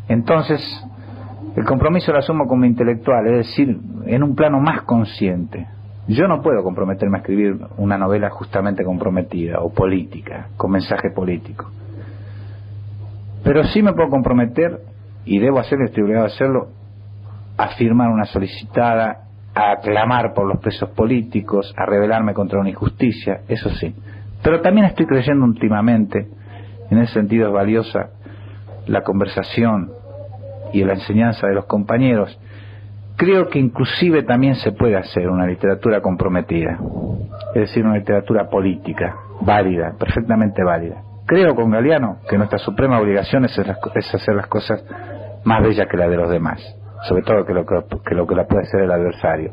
Entonces, el compromiso lo asumo como intelectual, es decir, en un plano más consciente. Yo no puedo comprometerme a escribir una novela justamente comprometida o política, con mensaje político. Pero sí me puedo comprometer, y debo hacerlo, estoy obligado a hacerlo, a firmar una solicitada, a clamar por los presos políticos, a rebelarme contra una injusticia, eso sí. Pero también estoy creyendo últimamente, en ese sentido es valiosa la conversación y la enseñanza de los compañeros, creo que inclusive también se puede hacer una literatura comprometida, es decir, una literatura política, válida, perfectamente válida. Creo con Galeano que nuestra suprema obligación es, hacer las cosas más bella que la de los demás, sobre todo que lo que, que lo que la puede hacer el adversario.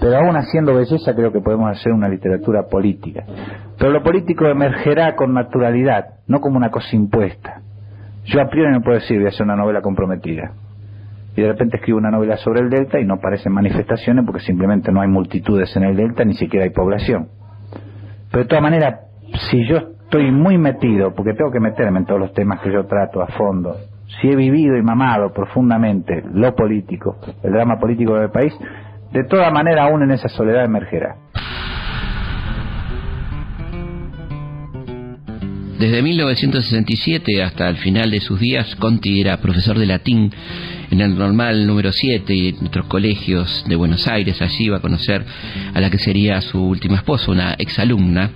Pero aún haciendo belleza creo que podemos hacer una literatura política. Pero lo político emergerá con naturalidad, no como una cosa impuesta. Yo a priori no puedo decir voy a hacer una novela comprometida. Y de repente escribo una novela sobre el delta y no parecen manifestaciones porque simplemente no hay multitudes en el delta, ni siquiera hay población. Pero de todas maneras, si yo estoy muy metido, porque tengo que meterme en todos los temas que yo trato a fondo, si he vivido y mamado profundamente lo político, el drama político del país, de toda manera aún en esa soledad emergerá. Desde 1967 hasta el final de sus días, Conti era profesor de latín en el normal número 7 y en otros colegios de Buenos Aires. Allí iba a conocer a la que sería su última esposa, una exalumna.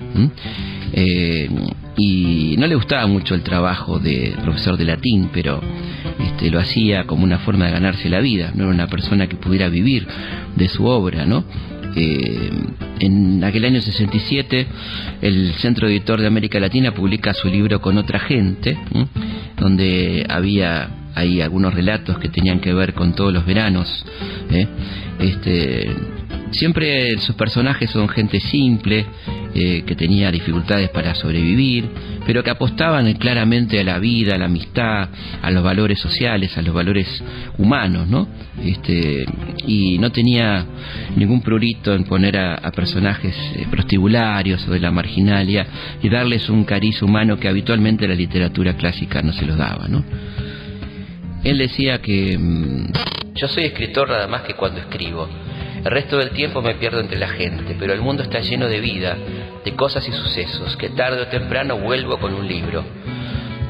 Eh, y no le gustaba mucho el trabajo de profesor de latín, pero este, lo hacía como una forma de ganarse la vida. No era una persona que pudiera vivir de su obra, ¿no? En aquel año 67 el Centro Editor de América Latina publica su libro Con otra gente, donde había ahí algunos relatos que tenían que ver con todos los veranos. ¿eh? Este, siempre sus personajes son gente simple, eh, que tenía dificultades para sobrevivir, pero que apostaban claramente a la vida, a la amistad, a los valores sociales, a los valores humanos, ¿no? Este, y no tenía ningún prurito en poner a, personajes eh, prostibularios o de la marginalia y darles un cariz humano que habitualmente la literatura clásica no se los daba, ¿no? Él decía que mm, yo soy escritor nada más que cuando escribo. El resto del tiempo me pierdo entre la gente, pero el mundo está lleno de vida, de cosas y sucesos, que tarde o temprano vuelvo con un libro.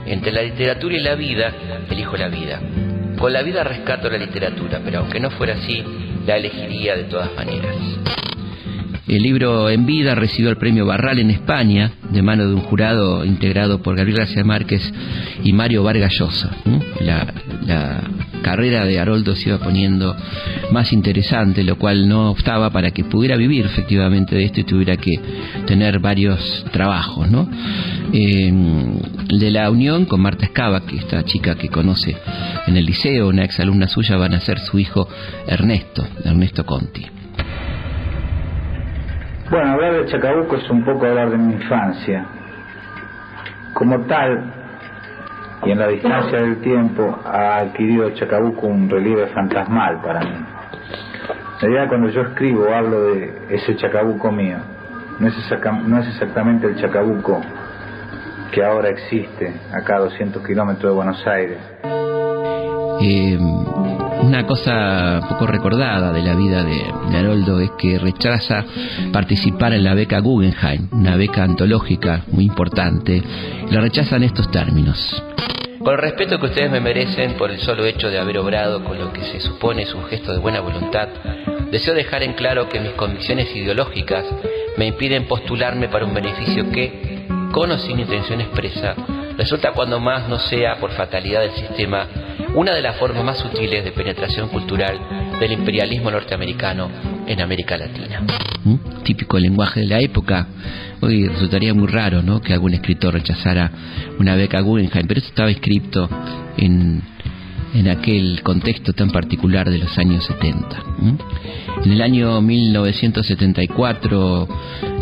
Entre la literatura y la vida, elijo la vida. Con la vida rescato la literatura, pero aunque no fuera así, la elegiría de todas maneras. El libro En Vida recibió el premio Barral en España, de mano de un jurado integrado por Gabriel García Márquez y Mario Vargas Llosa. La, carrera de Haroldo se iba poniendo más interesante, lo cual no optaba para que pudiera vivir efectivamente de esto y tuviera que tener varios trabajos. ¿no? Eh, de la unión con Marta Escava, que esta chica que conoce en el liceo, una ex alumna suya, van a ser su hijo Ernesto, Ernesto Conti. Bueno, hablar de Chacabuco es un poco hablar de mi infancia. Como tal, y en la distancia del tiempo, ha adquirido Chacabuco un relieve fantasmal para mí. En realidad, cuando yo escribo, hablo de ese Chacabuco mío. No es, exactamente el Chacabuco que ahora existe acá a 200 kilómetros de Buenos Aires. Eh, una cosa poco recordada de la vida de, Haroldo es que rechaza participar en la beca Guggenheim, una beca antológica muy importante, y lo rechaza en estos términos. Con el respeto que ustedes me merecen por el solo hecho de haber obrado con lo que se supone es un gesto de buena voluntad, deseo dejar en claro que mis convicciones ideológicas me impiden postularme para un beneficio que, con o sin intención expresa, resulta cuando más no sea por fatalidad del sistema una de las formas más sutiles de penetración cultural del imperialismo norteamericano en América Latina. ¿Mm? Típico lenguaje de la época. Hoy resultaría muy raro ¿no? que algún escritor rechazara una beca Guggenheim, pero eso estaba escrito en, en aquel contexto tan particular de los años 70. En el año 1974,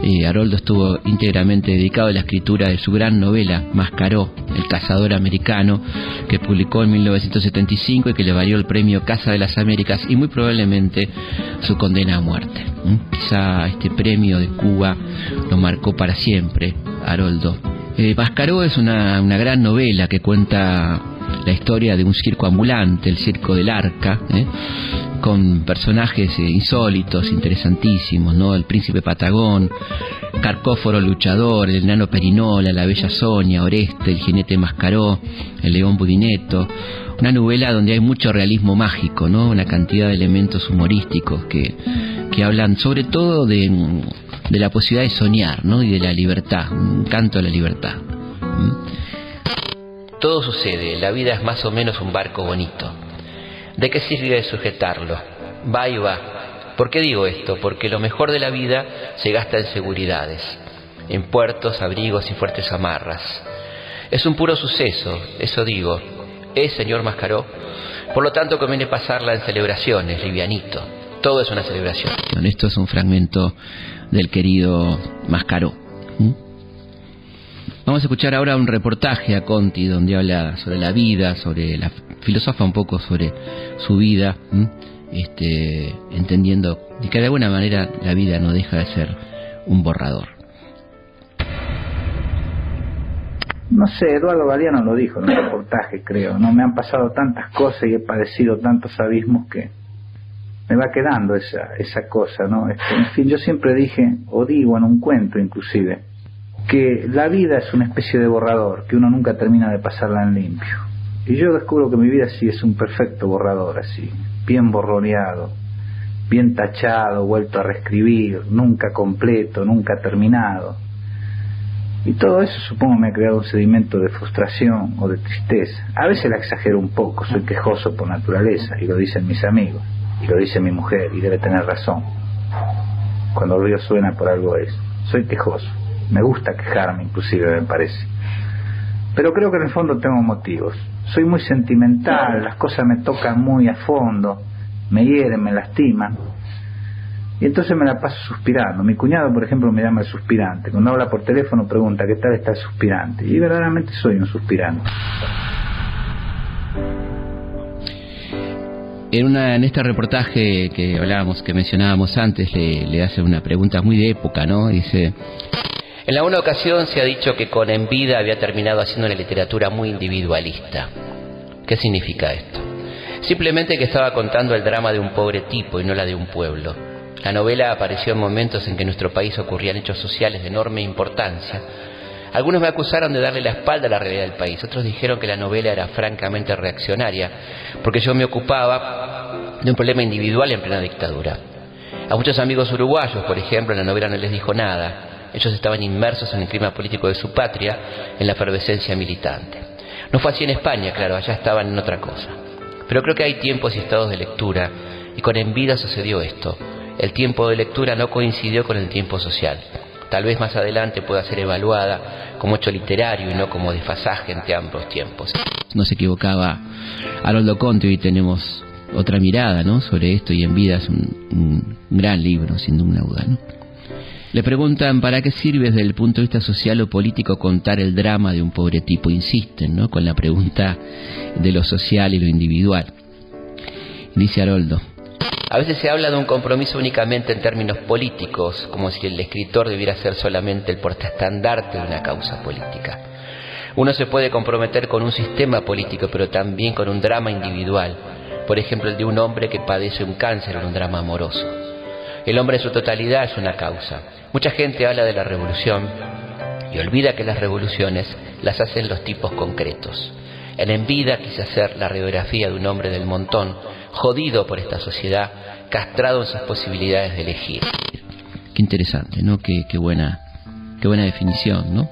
eh, Haroldo estuvo íntegramente dedicado a la escritura de su gran novela, Mascaró, El cazador americano, que publicó en 1975 y que le valió el premio Casa de las Américas y muy probablemente su condena a muerte. Quizá este premio de Cuba lo marcó para siempre, Haroldo. Eh, Mascaró es una, una gran novela que cuenta la historia de un circo ambulante, el Circo del Arca, ¿eh? con personajes eh, insólitos, interesantísimos, ¿no? El príncipe Patagón, Carcóforo luchador, el nano Perinola, la bella Sonia, Oreste, el jinete Mascaró, el león Budineto, una novela donde hay mucho realismo mágico, ¿no? Una cantidad de elementos humorísticos que, que hablan sobre todo de, de la posibilidad de soñar, ¿no? Y de la libertad, un canto a la libertad. Todo sucede, la vida es más o menos un barco bonito. ¿De qué sirve sujetarlo? Va y va. ¿Por qué digo esto? Porque lo mejor de la vida se gasta en seguridades, en puertos, abrigos y fuertes amarras. Es un puro suceso, eso digo. es señor Mascaró. Por lo tanto, conviene pasarla en celebraciones, livianito. Todo es una celebración. Esto es un fragmento del querido Mascaró. Vamos a escuchar ahora un reportaje a Conti donde habla sobre la vida, sobre la filosofa un poco sobre su vida, este, entendiendo que de alguna manera la vida no deja de ser un borrador. No sé, Eduardo Galeano lo dijo en un reportaje, creo. No me han pasado tantas cosas y he padecido tantos abismos que me va quedando esa, esa cosa, ¿no? Este, en fin, yo siempre dije, o digo en un cuento inclusive, que la vida es una especie de borrador, que uno nunca termina de pasarla en limpio. Y yo descubro que mi vida sí es un perfecto borrador, así, bien borroneado, bien tachado, vuelto a reescribir, nunca completo, nunca terminado. Y todo eso supongo me ha creado un sedimento de frustración o de tristeza. A veces la exagero un poco, soy quejoso por naturaleza, y lo dicen mis amigos, y lo dice mi mujer, y debe tener razón. Cuando el río suena por algo es. Soy quejoso. Me gusta quejarme, inclusive, me parece. Pero creo que en el fondo tengo motivos. Soy muy sentimental, las cosas me tocan muy a fondo, me hieren, me lastiman. Y entonces me la paso suspirando. Mi cuñado, por ejemplo, me llama el suspirante. Cuando habla por teléfono pregunta, ¿qué tal está el suspirante? Y verdaderamente soy un suspirante. En, una, en este reportaje que hablábamos, que mencionábamos antes, le, le hace una pregunta muy de época, ¿no? Dice, en alguna ocasión se ha dicho que con En vida había terminado haciendo una literatura muy individualista. ¿Qué significa esto? Simplemente que estaba contando el drama de un pobre tipo y no la de un pueblo. La novela apareció en momentos en que en nuestro país ocurrían hechos sociales de enorme importancia. Algunos me acusaron de darle la espalda a la realidad del país, otros dijeron que la novela era francamente reaccionaria, porque yo me ocupaba de un problema individual en plena dictadura. A muchos amigos uruguayos, por ejemplo, la novela no les dijo nada, ellos estaban inmersos en el clima político de su patria, en la efervescencia militante. No fue así en España, claro, allá estaban en otra cosa. Pero creo que hay tiempos y estados de lectura, y con En vida sucedió esto. El tiempo de lectura no coincidió con el tiempo social. Tal vez más adelante pueda ser evaluada como hecho literario y no como desfasaje entre ambos tiempos. No se equivocaba Haroldo Conte y tenemos otra mirada ¿no? sobre esto y En vida es un, un gran libro, sin duda, ¿no? Le preguntan para qué sirve desde el punto de vista social o político contar el drama de un pobre tipo. Insisten, ¿no? Con la pregunta de lo social y lo individual. Dice Haroldo. A veces se habla de un compromiso únicamente en términos políticos, como si el escritor debiera ser solamente el portaestandarte de una causa política. Uno se puede comprometer con un sistema político, pero también con un drama individual, por ejemplo el de un hombre que padece un cáncer o un drama amoroso. El hombre en su totalidad es una causa. Mucha gente habla de la revolución y olvida que las revoluciones las hacen los tipos concretos. En vida quise hacer la radiografía de un hombre del montón, jodido por esta sociedad, castrado en sus posibilidades de elegir. Qué interesante, ¿no? Qué, qué buena, qué buena definición, ¿no?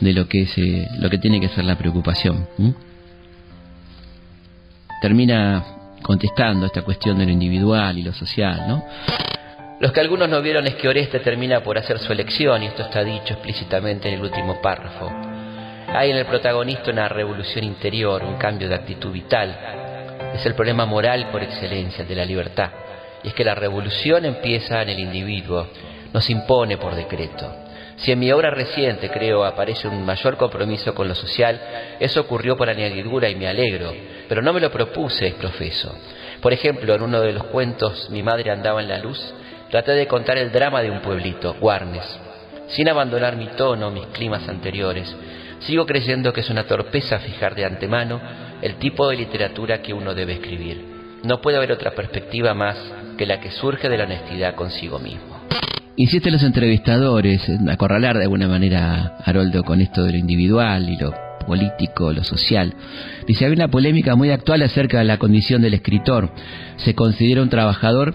De lo que es, eh, lo que tiene que ser la preocupación. Termina contestando esta cuestión de lo individual y lo social, ¿no? Los que algunos no vieron es que Oreste termina por hacer su elección, y esto está dicho explícitamente en el último párrafo. Hay en el protagonista una revolución interior, un cambio de actitud vital. Es el problema moral por excelencia de la libertad. Y es que la revolución empieza en el individuo, no se impone por decreto. Si en mi obra reciente, creo, aparece un mayor compromiso con lo social, eso ocurrió por añadidura y me alegro, pero no me lo propuse, profeso. Por ejemplo, en uno de los cuentos Mi madre andaba en la luz, Traté de contar el drama de un pueblito, Guarnes, sin abandonar mi tono, mis climas anteriores. Sigo creyendo que es una torpeza fijar de antemano el tipo de literatura que uno debe escribir. No puede haber otra perspectiva más que la que surge de la honestidad consigo mismo. Insisten los entrevistadores en acorralar de alguna manera a Haroldo con esto de lo individual y lo político, lo social. Dice, hay una polémica muy actual acerca de la condición del escritor. ¿Se considera un trabajador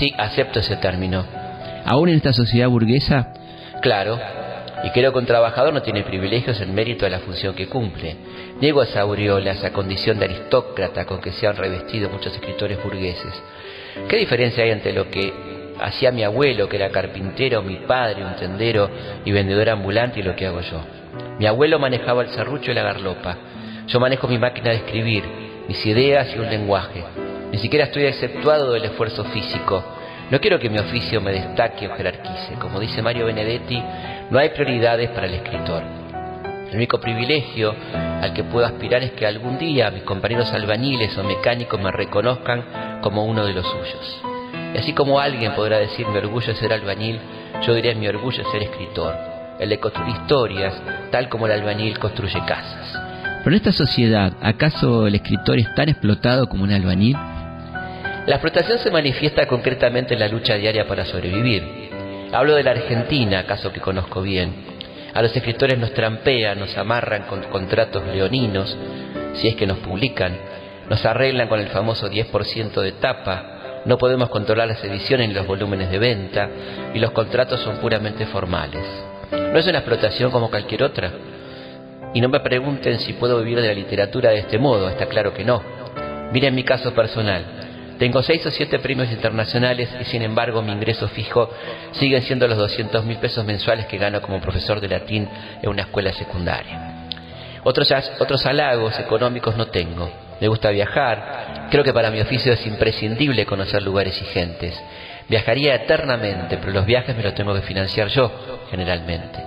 Sí, acepto ese término. ¿Aún en esta sociedad burguesa? Claro, y creo que un trabajador no tiene privilegios en mérito de la función que cumple. Niego esa aureola, esa condición de aristócrata con que se han revestido muchos escritores burgueses. ¿Qué diferencia hay entre lo que hacía mi abuelo, que era carpintero, mi padre, un tendero y vendedor ambulante, y lo que hago yo? Mi abuelo manejaba el serrucho y la garlopa. Yo manejo mi máquina de escribir, mis ideas y un lenguaje. Ni siquiera estoy exceptuado del esfuerzo físico. No quiero que mi oficio me destaque o jerarquice. Como dice Mario Benedetti, no hay prioridades para el escritor. El único privilegio al que puedo aspirar es que algún día mis compañeros albañiles o mecánicos me reconozcan como uno de los suyos. Y así como alguien podrá decir mi orgullo es ser albañil, yo diré mi orgullo es ser escritor, el de construir historias, tal como el albañil construye casas. Pero en esta sociedad, ¿acaso el escritor es tan explotado como un albañil? La explotación se manifiesta concretamente en la lucha diaria para sobrevivir. Hablo de la Argentina, caso que conozco bien. A los escritores nos trampean, nos amarran con contratos leoninos, si es que nos publican, nos arreglan con el famoso 10% de tapa, no podemos controlar las ediciones ni los volúmenes de venta y los contratos son puramente formales. No es una explotación como cualquier otra. Y no me pregunten si puedo vivir de la literatura de este modo, está claro que no. Miren mi caso personal. Tengo seis o siete premios internacionales y sin embargo mi ingreso fijo sigue siendo los 200 mil pesos mensuales que gano como profesor de latín en una escuela secundaria. Otros, otros halagos económicos no tengo me gusta viajar, creo que para mi oficio es imprescindible conocer lugares y gentes. Viajaría eternamente, pero los viajes me los tengo que financiar yo, generalmente.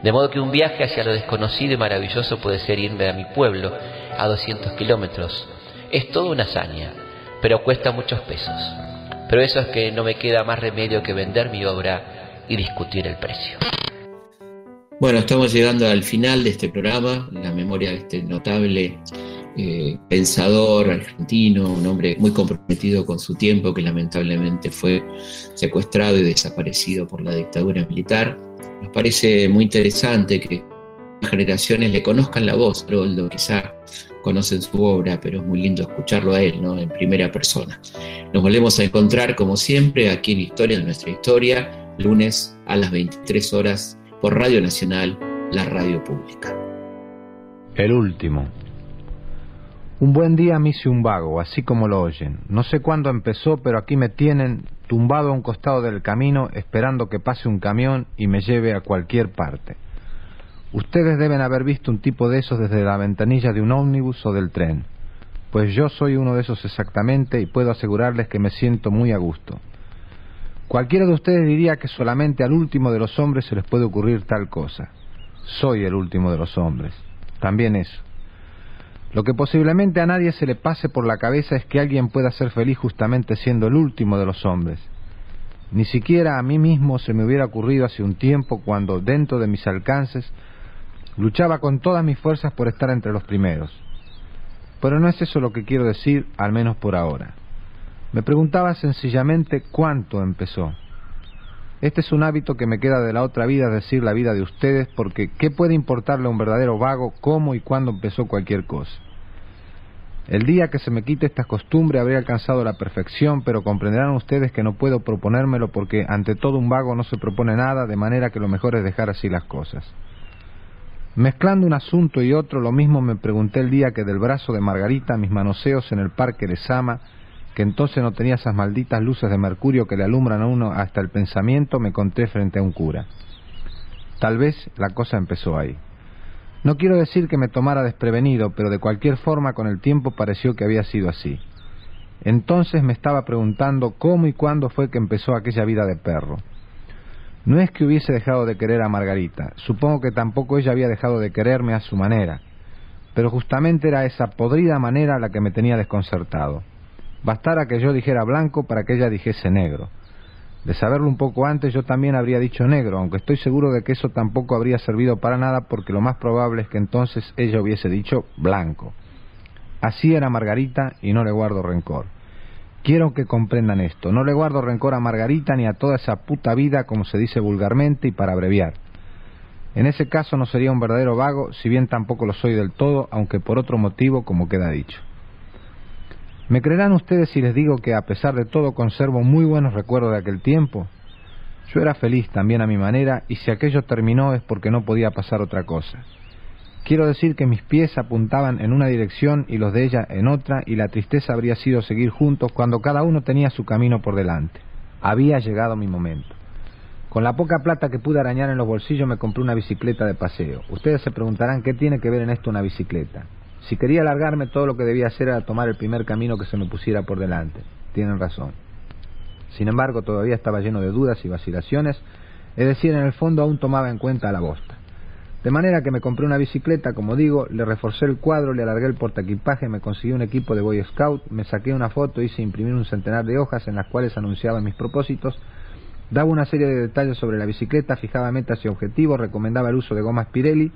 De modo que un viaje hacia lo desconocido y maravilloso puede ser irme a mi pueblo, a 200 kilómetros. Es toda una hazaña, pero cuesta muchos pesos. Pero eso es que no me queda más remedio que vender mi obra y discutir el precio. Bueno, estamos llegando al final de este programa, la memoria de este notable eh, pensador argentino, un hombre muy comprometido con su tiempo, que lamentablemente fue secuestrado y desaparecido por la dictadura militar. Nos parece muy interesante que las generaciones le conozcan la voz, Roldo quizá conocen su obra, pero es muy lindo escucharlo a él, ¿no? En primera persona. Nos volvemos a encontrar, como siempre, aquí en Historia de nuestra historia, lunes a las 23 horas por Radio Nacional, la radio pública. El último, un buen día me hice un vago, así como lo oyen. No sé cuándo empezó, pero aquí me tienen tumbado a un costado del camino esperando que pase un camión y me lleve a cualquier parte. Ustedes deben haber visto un tipo de esos desde la ventanilla de un ómnibus o del tren, pues yo soy uno de esos exactamente y puedo asegurarles que me siento muy a gusto. Cualquiera de ustedes diría que solamente al último de los hombres se les puede ocurrir tal cosa. Soy el último de los hombres. También eso. Lo que posiblemente a nadie se le pase por la cabeza es que alguien pueda ser feliz justamente siendo el último de los hombres. Ni siquiera a mí mismo se me hubiera ocurrido hace un tiempo cuando, dentro de mis alcances, luchaba con todas mis fuerzas por estar entre los primeros. Pero no es eso lo que quiero decir, al menos por ahora. Me preguntaba sencillamente cuánto empezó. Este es un hábito que me queda de la otra vida, es decir, la vida de ustedes, porque ¿qué puede importarle a un verdadero vago cómo y cuándo empezó cualquier cosa? El día que se me quite esta costumbre habré alcanzado la perfección, pero comprenderán ustedes que no puedo proponérmelo porque ante todo un vago no se propone nada, de manera que lo mejor es dejar así las cosas. Mezclando un asunto y otro, lo mismo me pregunté el día que del brazo de Margarita mis manoseos en el parque de Sama que entonces no tenía esas malditas luces de mercurio que le alumbran a uno hasta el pensamiento, me conté frente a un cura. Tal vez la cosa empezó ahí. No quiero decir que me tomara desprevenido, pero de cualquier forma con el tiempo pareció que había sido así. Entonces me estaba preguntando cómo y cuándo fue que empezó aquella vida de perro. No es que hubiese dejado de querer a Margarita, supongo que tampoco ella había dejado de quererme a su manera, pero justamente era esa podrida manera la que me tenía desconcertado. Bastara que yo dijera blanco para que ella dijese negro. De saberlo un poco antes yo también habría dicho negro, aunque estoy seguro de que eso tampoco habría servido para nada porque lo más probable es que entonces ella hubiese dicho blanco. Así era Margarita y no le guardo rencor. Quiero que comprendan esto, no le guardo rencor a Margarita ni a toda esa puta vida como se dice vulgarmente y para abreviar. En ese caso no sería un verdadero vago, si bien tampoco lo soy del todo, aunque por otro motivo como queda dicho. ¿Me creerán ustedes si les digo que a pesar de todo conservo muy buenos recuerdos de aquel tiempo? Yo era feliz también a mi manera y si aquello terminó es porque no podía pasar otra cosa. Quiero decir que mis pies apuntaban en una dirección y los de ella en otra y la tristeza habría sido seguir juntos cuando cada uno tenía su camino por delante. Había llegado mi momento. Con la poca plata que pude arañar en los bolsillos me compré una bicicleta de paseo. Ustedes se preguntarán qué tiene que ver en esto una bicicleta. Si quería largarme, todo lo que debía hacer era tomar el primer camino que se me pusiera por delante. Tienen razón. Sin embargo, todavía estaba lleno de dudas y vacilaciones, es decir, en el fondo aún tomaba en cuenta a la bosta. De manera que me compré una bicicleta, como digo, le reforcé el cuadro, le alargué el portaequipaje, me conseguí un equipo de Boy Scout, me saqué una foto, hice imprimir un centenar de hojas en las cuales anunciaba mis propósitos, daba una serie de detalles sobre la bicicleta, fijaba metas y objetivos, recomendaba el uso de gomas Pirelli,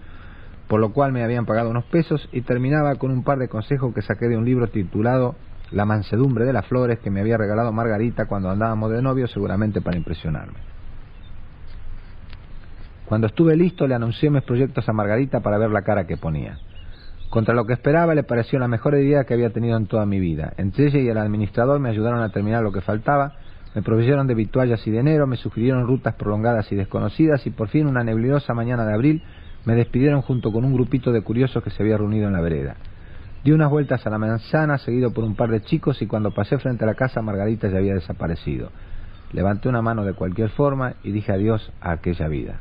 por lo cual me habían pagado unos pesos, y terminaba con un par de consejos que saqué de un libro titulado La mansedumbre de las flores que me había regalado Margarita cuando andábamos de novio, seguramente para impresionarme. Cuando estuve listo le anuncié mis proyectos a Margarita para ver la cara que ponía. Contra lo que esperaba le pareció la mejor idea que había tenido en toda mi vida. Entre ella y el administrador me ayudaron a terminar lo que faltaba, me proveyeron de vituallas y dinero, me sugirieron rutas prolongadas y desconocidas y por fin una neblinosa mañana de abril me despidieron junto con un grupito de curiosos que se había reunido en la vereda. Di unas vueltas a la manzana seguido por un par de chicos y cuando pasé frente a la casa Margarita ya había desaparecido. Levanté una mano de cualquier forma y dije adiós a aquella vida.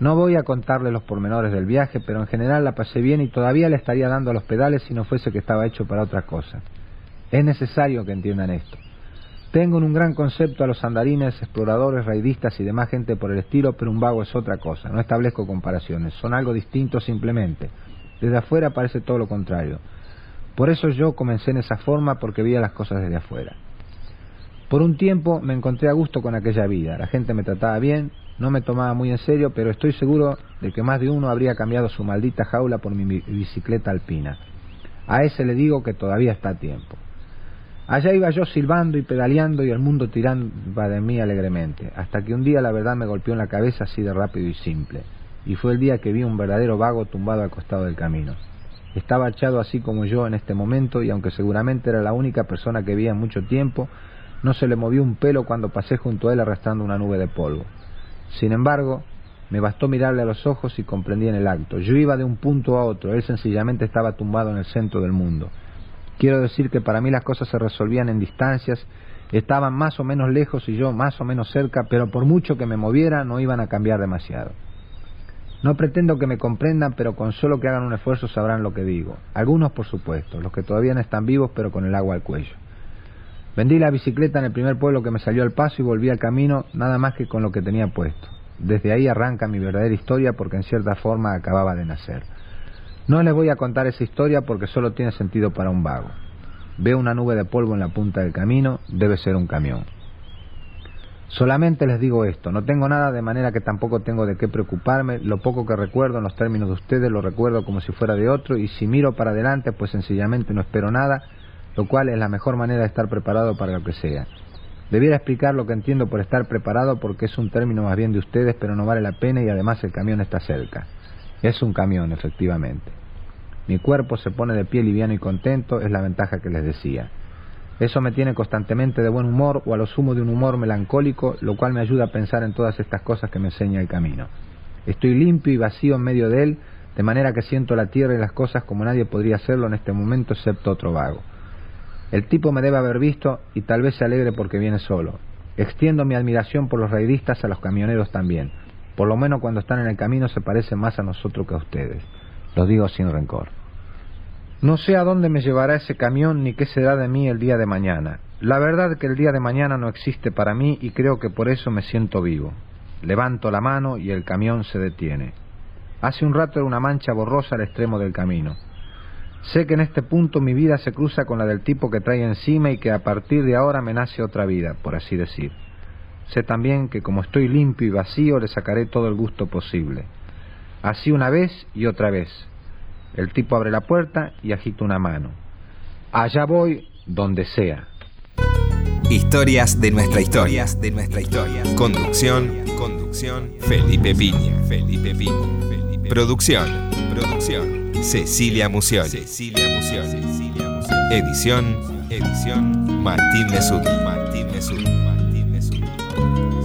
No voy a contarle los pormenores del viaje, pero en general la pasé bien y todavía le estaría dando a los pedales si no fuese que estaba hecho para otra cosa. Es necesario que entiendan esto. Tengo en un gran concepto a los andarines, exploradores, raidistas y demás gente por el estilo, pero un vago es otra cosa. No establezco comparaciones. Son algo distinto simplemente. Desde afuera parece todo lo contrario. Por eso yo comencé en esa forma porque veía las cosas desde afuera. Por un tiempo me encontré a gusto con aquella vida. La gente me trataba bien, no me tomaba muy en serio, pero estoy seguro de que más de uno habría cambiado su maldita jaula por mi bicicleta alpina. A ese le digo que todavía está a tiempo. Allá iba yo silbando y pedaleando y el mundo tiraba de mí alegremente, hasta que un día la verdad me golpeó en la cabeza así de rápido y simple, y fue el día que vi un verdadero vago tumbado al costado del camino. Estaba echado así como yo en este momento y aunque seguramente era la única persona que vi en mucho tiempo, no se le movió un pelo cuando pasé junto a él arrastrando una nube de polvo. Sin embargo, me bastó mirarle a los ojos y comprendí en el acto. Yo iba de un punto a otro, él sencillamente estaba tumbado en el centro del mundo. Quiero decir que para mí las cosas se resolvían en distancias, estaban más o menos lejos y yo más o menos cerca, pero por mucho que me moviera no iban a cambiar demasiado. No pretendo que me comprendan, pero con solo que hagan un esfuerzo sabrán lo que digo. Algunos, por supuesto, los que todavía no están vivos, pero con el agua al cuello. Vendí la bicicleta en el primer pueblo que me salió al paso y volví al camino nada más que con lo que tenía puesto. Desde ahí arranca mi verdadera historia porque en cierta forma acababa de nacer. No les voy a contar esa historia porque solo tiene sentido para un vago. Veo una nube de polvo en la punta del camino, debe ser un camión. Solamente les digo esto, no tengo nada de manera que tampoco tengo de qué preocuparme, lo poco que recuerdo en los términos de ustedes lo recuerdo como si fuera de otro y si miro para adelante pues sencillamente no espero nada lo cual es la mejor manera de estar preparado para lo que sea. Debiera explicar lo que entiendo por estar preparado porque es un término más bien de ustedes, pero no vale la pena y además el camión está cerca. Es un camión, efectivamente. Mi cuerpo se pone de pie liviano y contento, es la ventaja que les decía. Eso me tiene constantemente de buen humor o a lo sumo de un humor melancólico, lo cual me ayuda a pensar en todas estas cosas que me enseña el camino. Estoy limpio y vacío en medio de él, de manera que siento la tierra y las cosas como nadie podría hacerlo en este momento excepto otro vago. El tipo me debe haber visto y tal vez se alegre porque viene solo. Extiendo mi admiración por los raidistas a los camioneros también. Por lo menos cuando están en el camino se parecen más a nosotros que a ustedes. Lo digo sin rencor. No sé a dónde me llevará ese camión ni qué será de mí el día de mañana. La verdad que el día de mañana no existe para mí y creo que por eso me siento vivo. Levanto la mano y el camión se detiene. Hace un rato era una mancha borrosa al extremo del camino. Sé que en este punto mi vida se cruza con la del tipo que trae encima y que a partir de ahora me nace otra vida, por así decir. Sé también que como estoy limpio y vacío le sacaré todo el gusto posible. Así una vez y otra vez. El tipo abre la puerta y agita una mano. Allá voy donde sea. Historias de nuestra historia. de nuestra historia. Conducción, conducción. Felipe Piña. Felipe Piña. Producción, producción. Cecilia Mucioli. Cecilia Mucioli. Edición, edición Martín Mesud. Martín Mesud.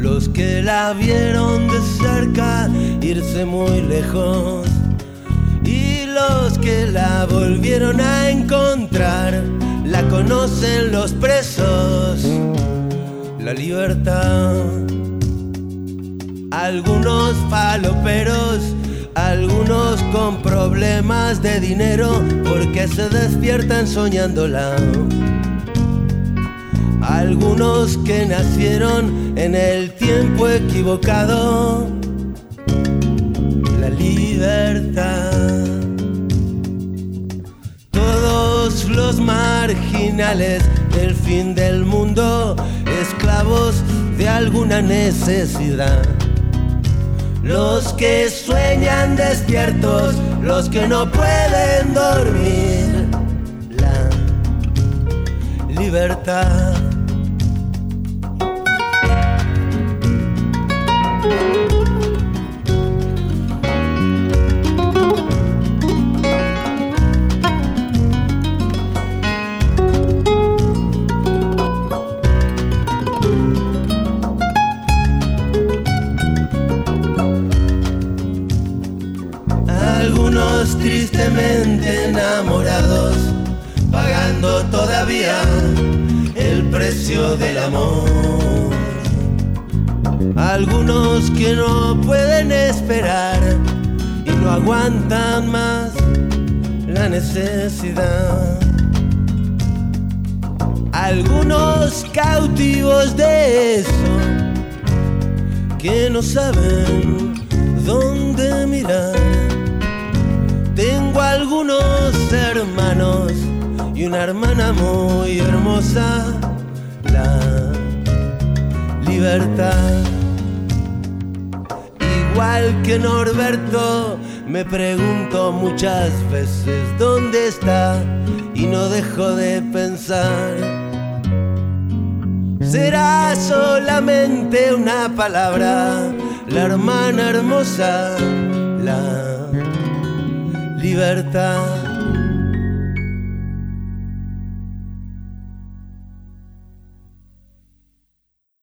los que la vieron de cerca irse muy lejos y los que la volvieron a encontrar la conocen los presos. La libertad, algunos faloperos algunos con problemas de dinero porque se despiertan soñándola. Algunos que nacieron en el tiempo equivocado. La libertad. Todos los marginales del fin del mundo, esclavos de alguna necesidad los que sueñan despiertos, los que no pueden dormir. La libertad. Tristemente enamorados, pagando todavía el precio del amor. Algunos que no pueden esperar y no aguantan más la necesidad. Algunos cautivos de eso que no saben dónde mirar tengo algunos hermanos y una hermana muy hermosa, la libertad. Igual que Norberto, me pregunto muchas veces dónde está y no dejo de pensar. Será solamente una palabra, la hermana hermosa, la libertad.